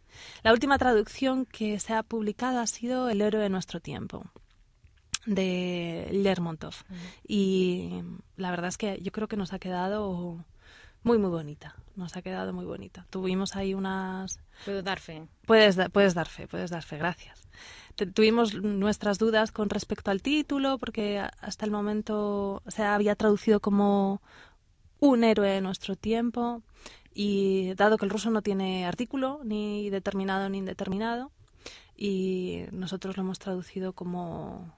La última traducción que se ha publicado ha sido El héroe de nuestro tiempo de Lermontov. Y la verdad es que yo creo que nos ha quedado muy, muy bonita. Nos ha quedado muy bonita. Tuvimos ahí unas... Puedo dar fe. Puedes, puedes dar fe, puedes dar fe, gracias. tuvimos nuestras dudas con respecto al título, porque hasta el momento se había traducido como un héroe de nuestro tiempo, y dado que el ruso no tiene artículo, ni determinado ni indeterminado, y nosotros lo hemos traducido como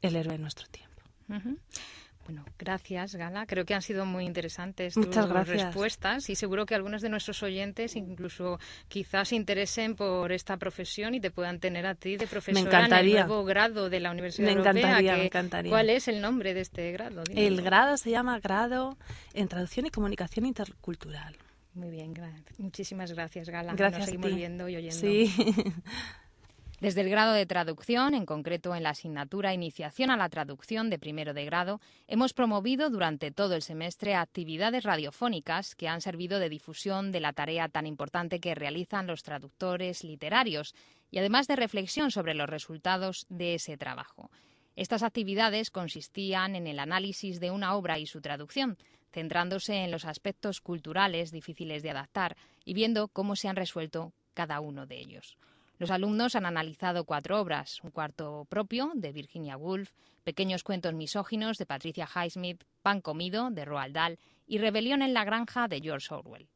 el héroe de nuestro tiempo. Bueno, gracias, Gala. Creo que han sido muy interesantes tus respuestas y seguro que algunos de nuestros oyentes incluso quizás se interesen por esta profesión y te puedan tener a ti de profesora en el nuevo grado de la Universidad me Encantaría, me encantaría. ¿Cuál es el nombre de este grado? El grado se llama Grado en Traducción y Comunicación Intercultural. Muy bien, muchísimas gracias, Gala. Gracias Nos seguimos viendo y oyendo. Sí. Desde el grado de traducción, en concreto en la asignatura Iniciación a la Traducción de primero de grado, hemos promovido durante todo el semestre actividades radiofónicas que han servido de difusión de la tarea tan importante que realizan los traductores literarios y además de reflexión sobre los resultados de ese trabajo. Estas actividades consistían en el análisis de una obra y su traducción, centrándose en los aspectos culturales difíciles de adaptar y viendo cómo se han resuelto cada uno de ellos. Los alumnos han analizado cuatro obras, un cuarto propio de Virginia Woolf, Pequeños cuentos misóginos de Patricia Highsmith, Pan comido de Roald Dahl y Rebelión en la granja de George Orwell.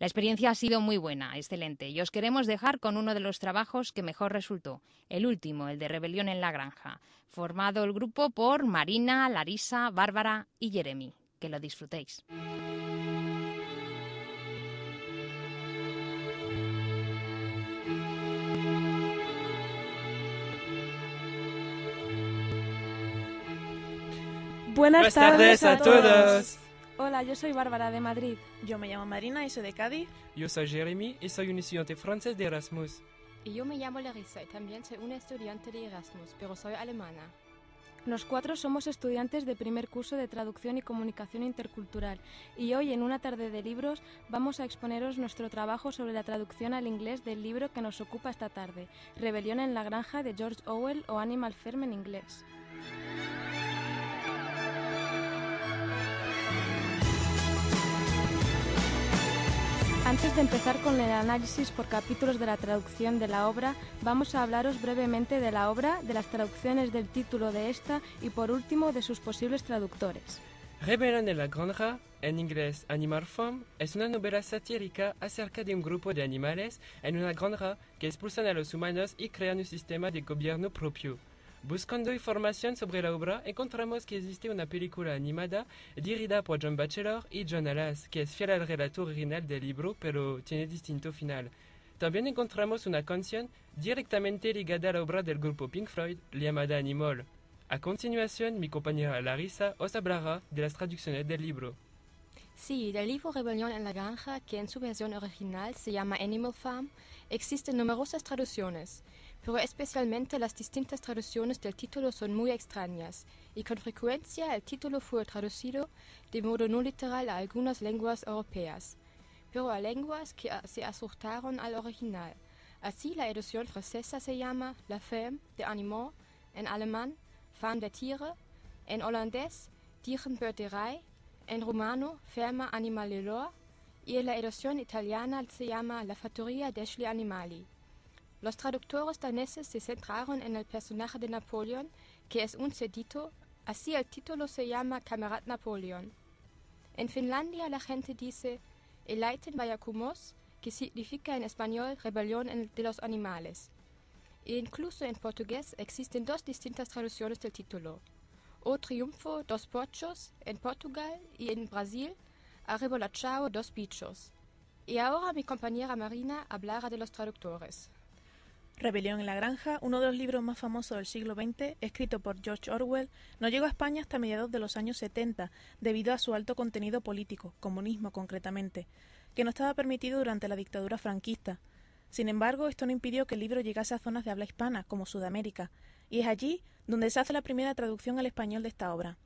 La experiencia ha sido muy buena, excelente, y os queremos dejar con uno de los trabajos que mejor resultó, el último, el de Rebelión en la Granja, formado el grupo por Marina, Larisa, Bárbara y Jeremy. Que lo disfrutéis. Buenas, tardes, a, todos. Hola, yo soy Bárbara de Madrid. Yo me llamo Marina y soy de Cádiz. Yo soy Jeremy y soy un estudiante francés de Erasmus. Y yo me llamo Larissa y también soy una estudiante de Erasmus, pero soy alemana. Los cuatro somos estudiantes de primer curso de Traducción y Comunicación Intercultural y hoy en una tarde de libros vamos a exponeros nuestro trabajo sobre la traducción al inglés del libro que nos ocupa esta tarde, Rebelión en la Granja de George Orwell o Animal Farm en inglés. Antes de empezar con el análisis por capítulos de la traducción de la obra, vamos a hablaros brevemente de la obra, de las traducciones del título de esta y por último de sus posibles traductores. Rebelión de la Granja, en inglés Animal Farm, es una novela satírica acerca de un grupo de animales en una granja que expulsan a los humanos y crean un sistema de gobierno propio. Buscando información sobre la obra, encontramos que existe una película animada dirigida por John Batchelor y John Alas, que es fiel al relato original del libro, pero tiene distinto final. También encontramos una canción directamente ligada a la obra del grupo Pink Floyd, llamada Animal. A continuación, mi compañera Larissa os hablará de las traducciones del libro. Sí, del libro Rebelión en la Granja, que en su versión original se llama Animal Farm, existen numerosas traducciones. Pero especialmente las distintas traducciones del título son muy extrañas, y con frecuencia el título fue traducido de modo no literal a algunas lenguas europeas, pero a lenguas que se asustaron al original. Así la edición francesa se llama La Femme de Animaux, en alemán Femme de Tiere, en holandés Dierenbeuterei, en rumano Ferma Animalelor, y en la edición italiana se llama La Fattoria degli Animali. Los traductores daneses se centraron en el personaje de Napoleón, que es un cedito, así el título se llama Camarad Napoleón. En Finlandia la gente dice Eleiten Vayakumos, que significa en español rebelión de los animales. E incluso en portugués existen dos distintas traducciones del título. O triunfo dos pochos en Portugal y en Brasil Arrebolachao dos bichos. Y ahora mi compañera Marina hablará de los traductores. Rebelión en la Granja, uno de los libros más famosos del siglo XX, escrito por George Orwell, no llegó a España hasta mediados de los años 70, debido a su alto contenido político, comunismo concretamente, que no estaba permitido durante la dictadura franquista. Sin embargo, esto no impidió que el libro llegase a zonas de habla hispana, como Sudamérica, y es allí donde se hace la primera traducción al español de esta obra.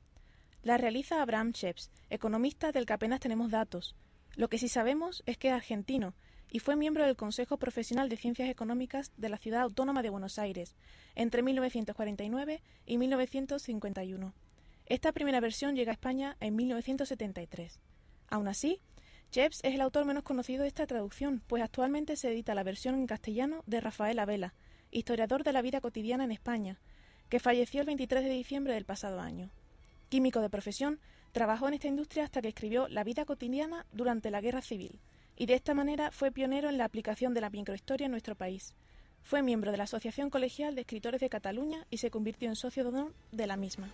La realiza Abraham Sheps, economista del que apenas tenemos datos. Lo que sí sabemos es que es argentino, y fue miembro del Consejo Profesional de Ciencias Económicas de la Ciudad Autónoma de Buenos Aires entre 1949 y 1951. Esta primera versión llega a España en 1973. Aún así, Jeps es el autor menos conocido de esta traducción, pues actualmente se edita la versión en castellano de Rafael Abela, historiador de la vida cotidiana en España, que falleció el 23 de diciembre del pasado año. Químico de profesión, trabajó en esta industria hasta que escribió La vida cotidiana durante la Guerra Civil, y de esta manera fue pionero en la aplicación de la microhistoria en nuestro país. Fue miembro de la Asociación Colegial de Escritores de Cataluña y se convirtió en socio de honor de la misma.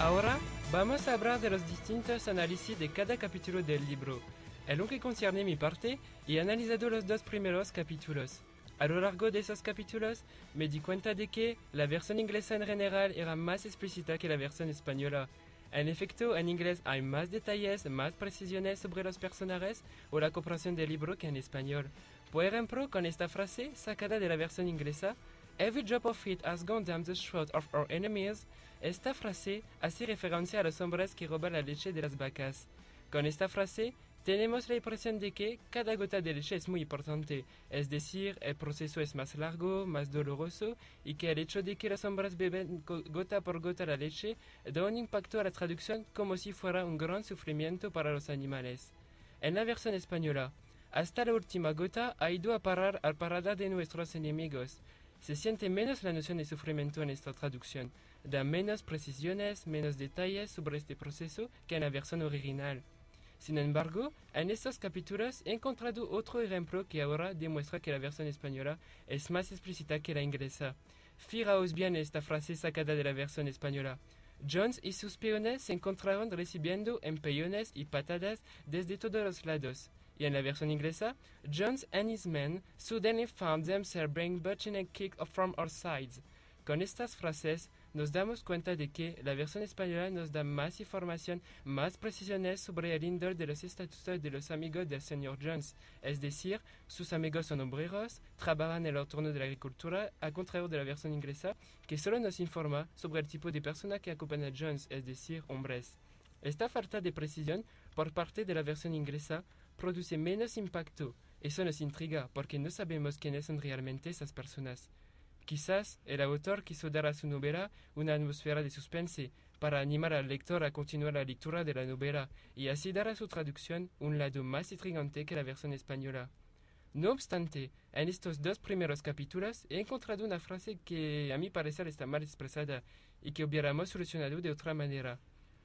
Ahora vamos a hablar de los distintos análisis de cada capítulo del libro. En lo que concierne mi parte, he analizado los dos primeros capítulos. A lo largo de esos capítulos me di cuenta de que la versión inglesa en general era más explícita que la versión española. En efecto, en inglés hay más detalles, más precisiones sobre los personajes o la comprensión del libro que en español. Por ejemplo, con esta frase sacada de la versión inglesa, Every drop of it has gone down the throat of our enemies, esta frase hace referencia a los hombres que roban la leche de las vacas. Con esta frase tenemos la impresión de que cada gota de leche es muy importante, es decir, el proceso es más largo, más doloroso y que el hecho de que los hombres beben gota por gota la leche da un impacto a la traducción como si fuera un gran sufrimiento para los animales. En la versión española, hasta la última gota ha ido a parar al parada de nuestros enemigos. Se siente menos la noción de sufrimiento en esta traducción, da menos precisiones, menos detalles sobre este proceso que en la versión original. Sin embargo, en estos capítulos he encontrado otro ejemplo que ahora demuestra que la versión española es más explícita que la inglesa. Fijaos bien esta frase sacada de la versión española. Jones y sus peones se encontraron recibiendo empellones y patadas desde todos los lados. Y en la versión inglesa, Jones and his men suddenly found themselves being butching and kicked from our sides. Con estas frases, nos damos cuenta de que la versión española nos da más información, más precisiones sobre el índole de los estatutos de los amigos del señor Jones. Es decir, sus amigos son obreros, trabajan en el entorno de la agricultura, al contrario de la versión inglesa, que solo nos informa sobre el tipo de persona que acompaña a Jones, es decir, hombres. Esta falta de precisión por parte de la versión inglesa produce menos impacto. Eso nos intriga porque no sabemos quiénes son realmente esas personas. Quizás el autor quiso dar a su novela una atmósfera de suspense para animar al lector a continuar la lectura de la novela y así dar a su traducción un lado más intrigante que la versión española. No obstante, en estos dos primeros capítulos he encontrado una frase que a mi parecer está mal expresada y que hubiéramos solucionado de otra manera.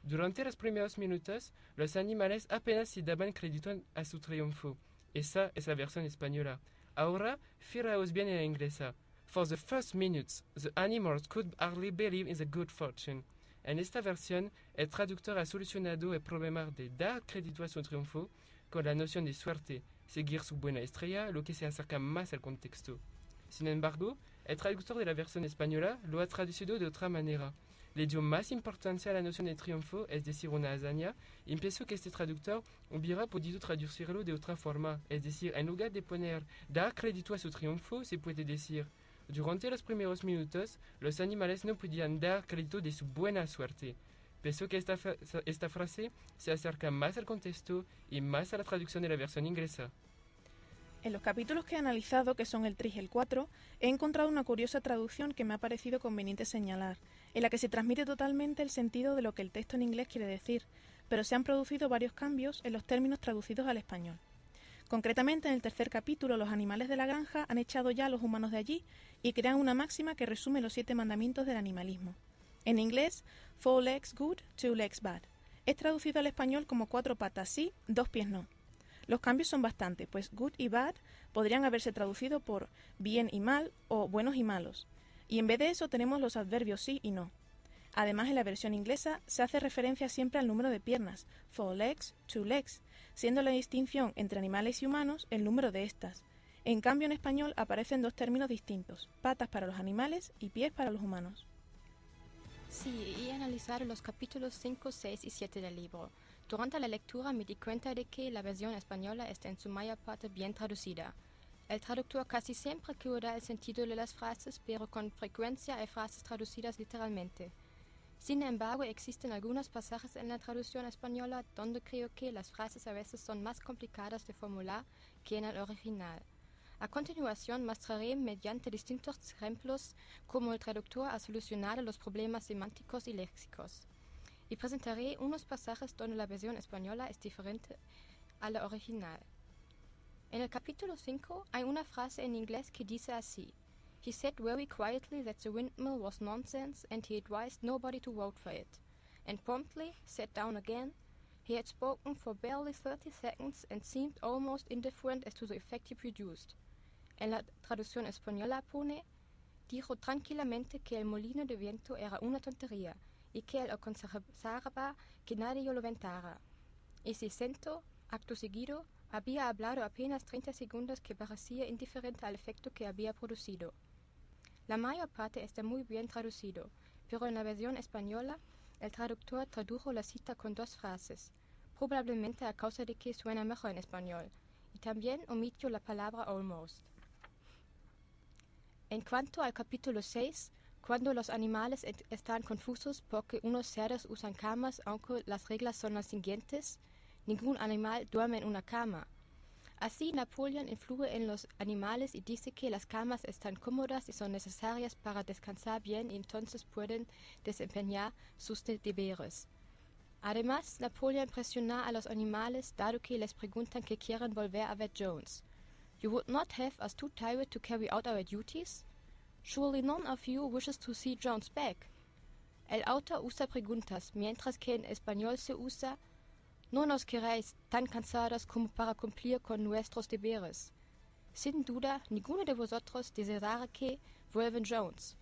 Durante los primeros minutos, los animales apenas se daban crédito a su triunfo. Esa es la versión española. Ahora, fijaos bien en la inglesa. For the first minutes, the animals could hardly believe in the good fortune. En esta versión, el traductor ha solucionado el problema de dar crédito a su triunfo con la noción de suerte, seguir su buena estrella, lo que se acerca más al contexto. Sin embargo, el traductor de la versión española lo ha traducido de otra manera. le dio más importancia a la noción de triunfo, es decir, una hazaña, y pienso que este traductor hubiera podido traducirlo de otra forma, es decir, en lugar de poner dar crédito a su triunfo, se puede decir, durante los primeros minutos, los animales no podían dar crédito de su buena suerte. Pienso que esta, esta frase se acerca más al contexto y más a la traducción de la versión inglesa. En los capítulos que he analizado, que son el 3 y el 4, he encontrado una curiosa traducción que me ha parecido conveniente señalar, en la que se transmite totalmente el sentido de lo que el texto en inglés quiere decir, pero se han producido varios cambios en los términos traducidos al español. Concretamente, en el tercer capítulo, los animales de la granja han echado ya a los humanos de allí y crean una máxima que resume los siete mandamientos del animalismo. En inglés, four legs good, two legs bad. Es traducido al español como cuatro patas sí, dos pies no. Los cambios son bastantes, pues good y bad podrían haberse traducido por bien y mal o buenos y malos. Y en vez de eso tenemos los adverbios sí y no. Además, en la versión inglesa se hace referencia siempre al número de piernas, four legs, two legs, siendo la distinción entre animales y humanos el número de estas. En cambio, en español aparecen dos términos distintos, patas para los animales y pies para los humanos. Sí, y analizar los capítulos 5, 6 y 7 del libro. Durante la lectura me di cuenta de que la versión española está en su mayor parte bien traducida. El traductor casi siempre cura el sentido de las frases, pero con frecuencia hay frases traducidas literalmente. Sin embargo, existen algunos pasajes en la traducción española donde creo que las frases a veces son más complicadas de formular que en el original. A continuación mostraré mediante distintos ejemplos cómo el traductor ha solucionado los problemas semánticos y léxicos y presentaré unos pasajes donde la versión española es diferente a la original. En el capítulo 5 hay una frase en inglés que dice así: He said very quietly that the windmill was nonsense and he advised nobody to vote for it, and promptly sat down again. He had spoken for barely 30 seconds and seemed almost indifferent as to the effect he produced. En la traducción española pone: Dijo tranquilamente que el molino de viento era una tontería y que él aconsejaba que nadie lo ventara. Y si sentó, acto seguido, había hablado apenas treinta segundos que parecía indiferente al efecto que había producido. La mayor parte está muy bien traducido, pero en la versión española el traductor tradujo la cita con dos frases, probablemente a causa de que suena mejor en español, y también omitió la palabra almost. En cuanto al capítulo 6, cuando los animales están confusos porque unos cerdos usan camas, aunque las reglas son las siguientes, ningún animal duerme en una cama. Así Napoleón influye en los animales y dice que las camas están cómodas y son necesarias para descansar bien y entonces pueden desempeñar sus deberes. Además, Napoleón presiona a los animales dado que les preguntan que quieren volver a ver Jones. You would not have us too tired to carry out our duties? Surely none of you wishes to see Jones back. El autor usa preguntas, mientras que en español se usa No nos queréis tan cansados como para cumplir con nuestros deberes. Sin duda, ninguno de vosotros deseará que vuelvan Jones.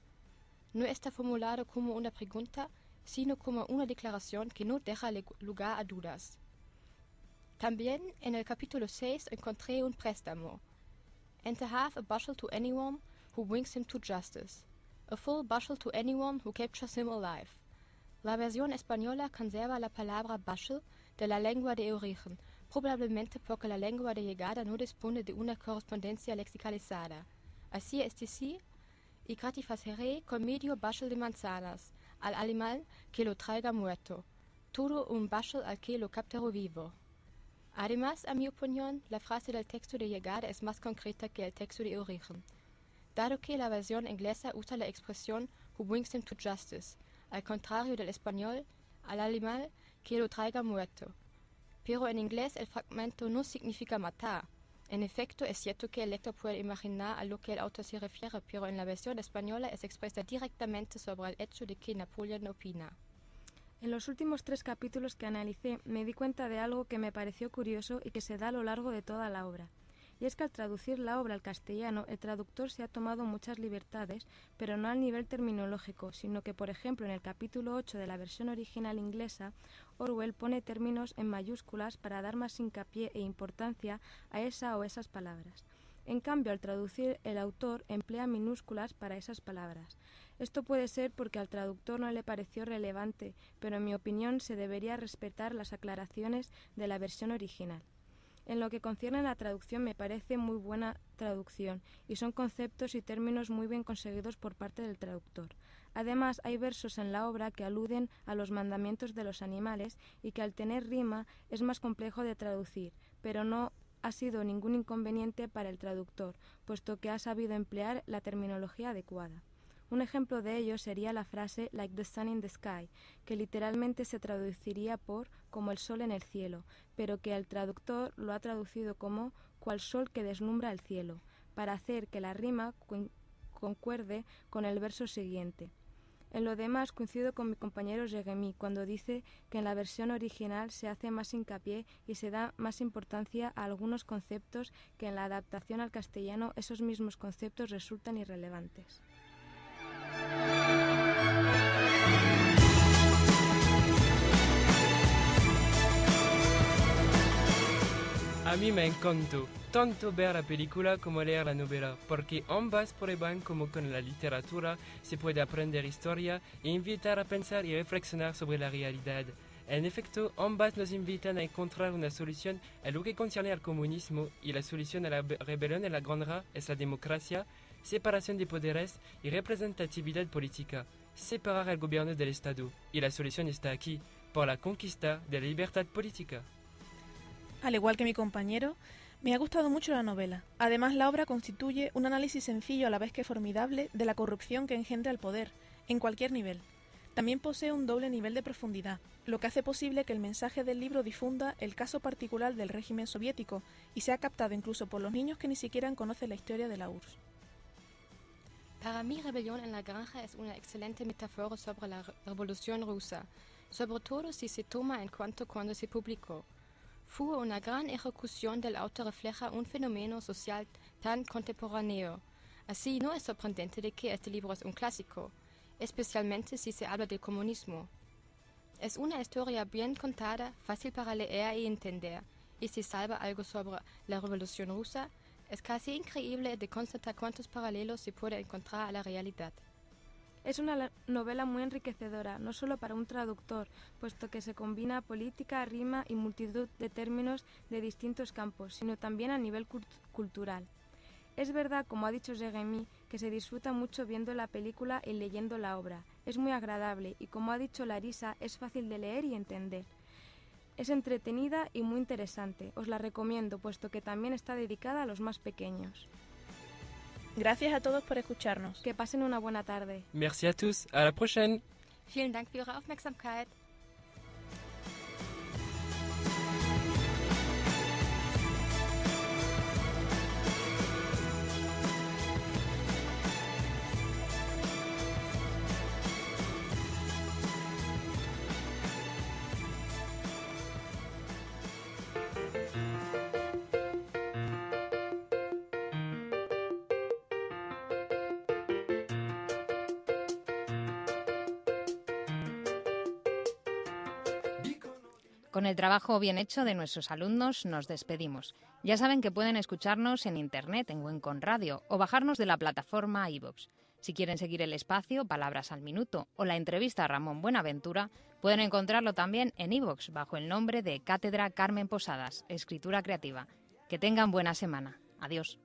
No está formulado como una pregunta, sino como una declaración que no deja lugar a dudas. También en el capítulo 6 encontré un préstamo. And to have a bushel to anyone who brings him to justice, a full bushel to anyone who captures him alive. La versión española conserva la palabra bushel de la lengua de origen, probablemente porque la lengua de llegada no dispone de una correspondencia lexicalizada. Así es decir, y gratificaré con medio bushel de manzanas al animal que lo traiga muerto, todo un bushel al que lo captero vivo. Además, a mi opinión, la frase del texto de llegada es más concreta que el texto de origen dado que la versión inglesa usa la expresión who brings him to justice, al contrario del español, al animal que lo muerto. Pero en inglés el fragmento no significa matar. En efecto, es cierto que el lector puede imaginar a lo que el autor se refiere, pero en la versión española es expresa directamente sobre el hecho de que Napoleón opina. En los últimos tres capítulos que analicé me di cuenta de algo que me pareció curioso y que se da a lo largo de toda la obra y es que al traducir la obra al castellano el traductor se ha tomado muchas libertades, pero no al nivel terminológico, sino que, por ejemplo, en el capítulo 8 de la versión original inglesa, Orwell pone términos en mayúsculas para dar más hincapié e importancia a esa o esas palabras. En cambio, al traducir, el autor emplea minúsculas para esas palabras. Esto puede ser porque al traductor no le pareció relevante, pero en mi opinión se debería respetar las aclaraciones de la versión original. En lo que concierne a la traducción me parece muy buena traducción y son conceptos y términos muy bien conseguidos por parte del traductor. Además, hay versos en la obra que aluden a los mandamientos de los animales y que al tener rima es más complejo de traducir, pero no ha sido ningún inconveniente para el traductor, puesto que ha sabido emplear la terminología adecuada. Un ejemplo de ello sería la frase like the sun in the sky, que literalmente se traduciría por como el sol en el cielo, pero que el traductor lo ha traducido como cual sol que deslumbra el cielo, para hacer que la rima concuerde con el verso siguiente. En lo demás coincido con mi compañero Jeremy cuando dice que en la versión original se hace más hincapié y se da más importancia a algunos conceptos que en la adaptación al castellano esos mismos conceptos resultan irrelevantes. A mí me encantó tanto ver la película como leer la novela, porque ambas prueban como con la literatura se puede aprender historia e invitar a pensar y reflexionar sobre la realidad. En efecto, ambas nos invitan a encontrar una solución a lo que concierne al comunismo y la solución a la rebelión en la granja es la democracia, separación de poderes y representatividad política, separar al gobierno del Estado. Y la solución está aquí, por la conquista de la libertad política. Al igual que mi compañero, me ha gustado mucho la novela. Además, la obra constituye un análisis sencillo a la vez que formidable de la corrupción que engendra el poder, en cualquier nivel. También posee un doble nivel de profundidad, lo que hace posible que el mensaje del libro difunda el caso particular del régimen soviético y sea captado incluso por los niños que ni siquiera conocen la historia de la URSS. Para mí, Rebelión en la Granja es una excelente metáfora sobre la Revolución rusa, sobre todo si se toma en cuenta cuando se publicó. Fue una gran ejecución del autor refleja un fenómeno social tan contemporáneo. Así no es sorprendente de que este libro es un clásico, especialmente si se habla del comunismo. Es una historia bien contada, fácil para leer y entender, y si salva algo sobre la revolución rusa, es casi increíble de constatar cuántos paralelos se puede encontrar a la realidad. Es una novela muy enriquecedora, no solo para un traductor, puesto que se combina política, rima y multitud de términos de distintos campos, sino también a nivel cultural. Es verdad, como ha dicho Jeremy, que se disfruta mucho viendo la película y leyendo la obra. Es muy agradable y, como ha dicho Larisa, es fácil de leer y entender. Es entretenida y muy interesante. Os la recomiendo, puesto que también está dedicada a los más pequeños. Gracias a todos por escucharnos. Que pasen una buena tarde. Merci à tous. À la prochaine. Vielen Dank für Ihre Aufmerksamkeit. Con el trabajo bien hecho de nuestros alumnos nos despedimos. Ya saben que pueden escucharnos en internet, en Wencon Radio, o bajarnos de la plataforma iVoox. Si quieren seguir el espacio Palabras al Minuto o la entrevista a Ramón Buenaventura, pueden encontrarlo también en iVoox bajo el nombre de Cátedra Carmen Posadas, Escritura Creativa. Que tengan buena semana. Adiós.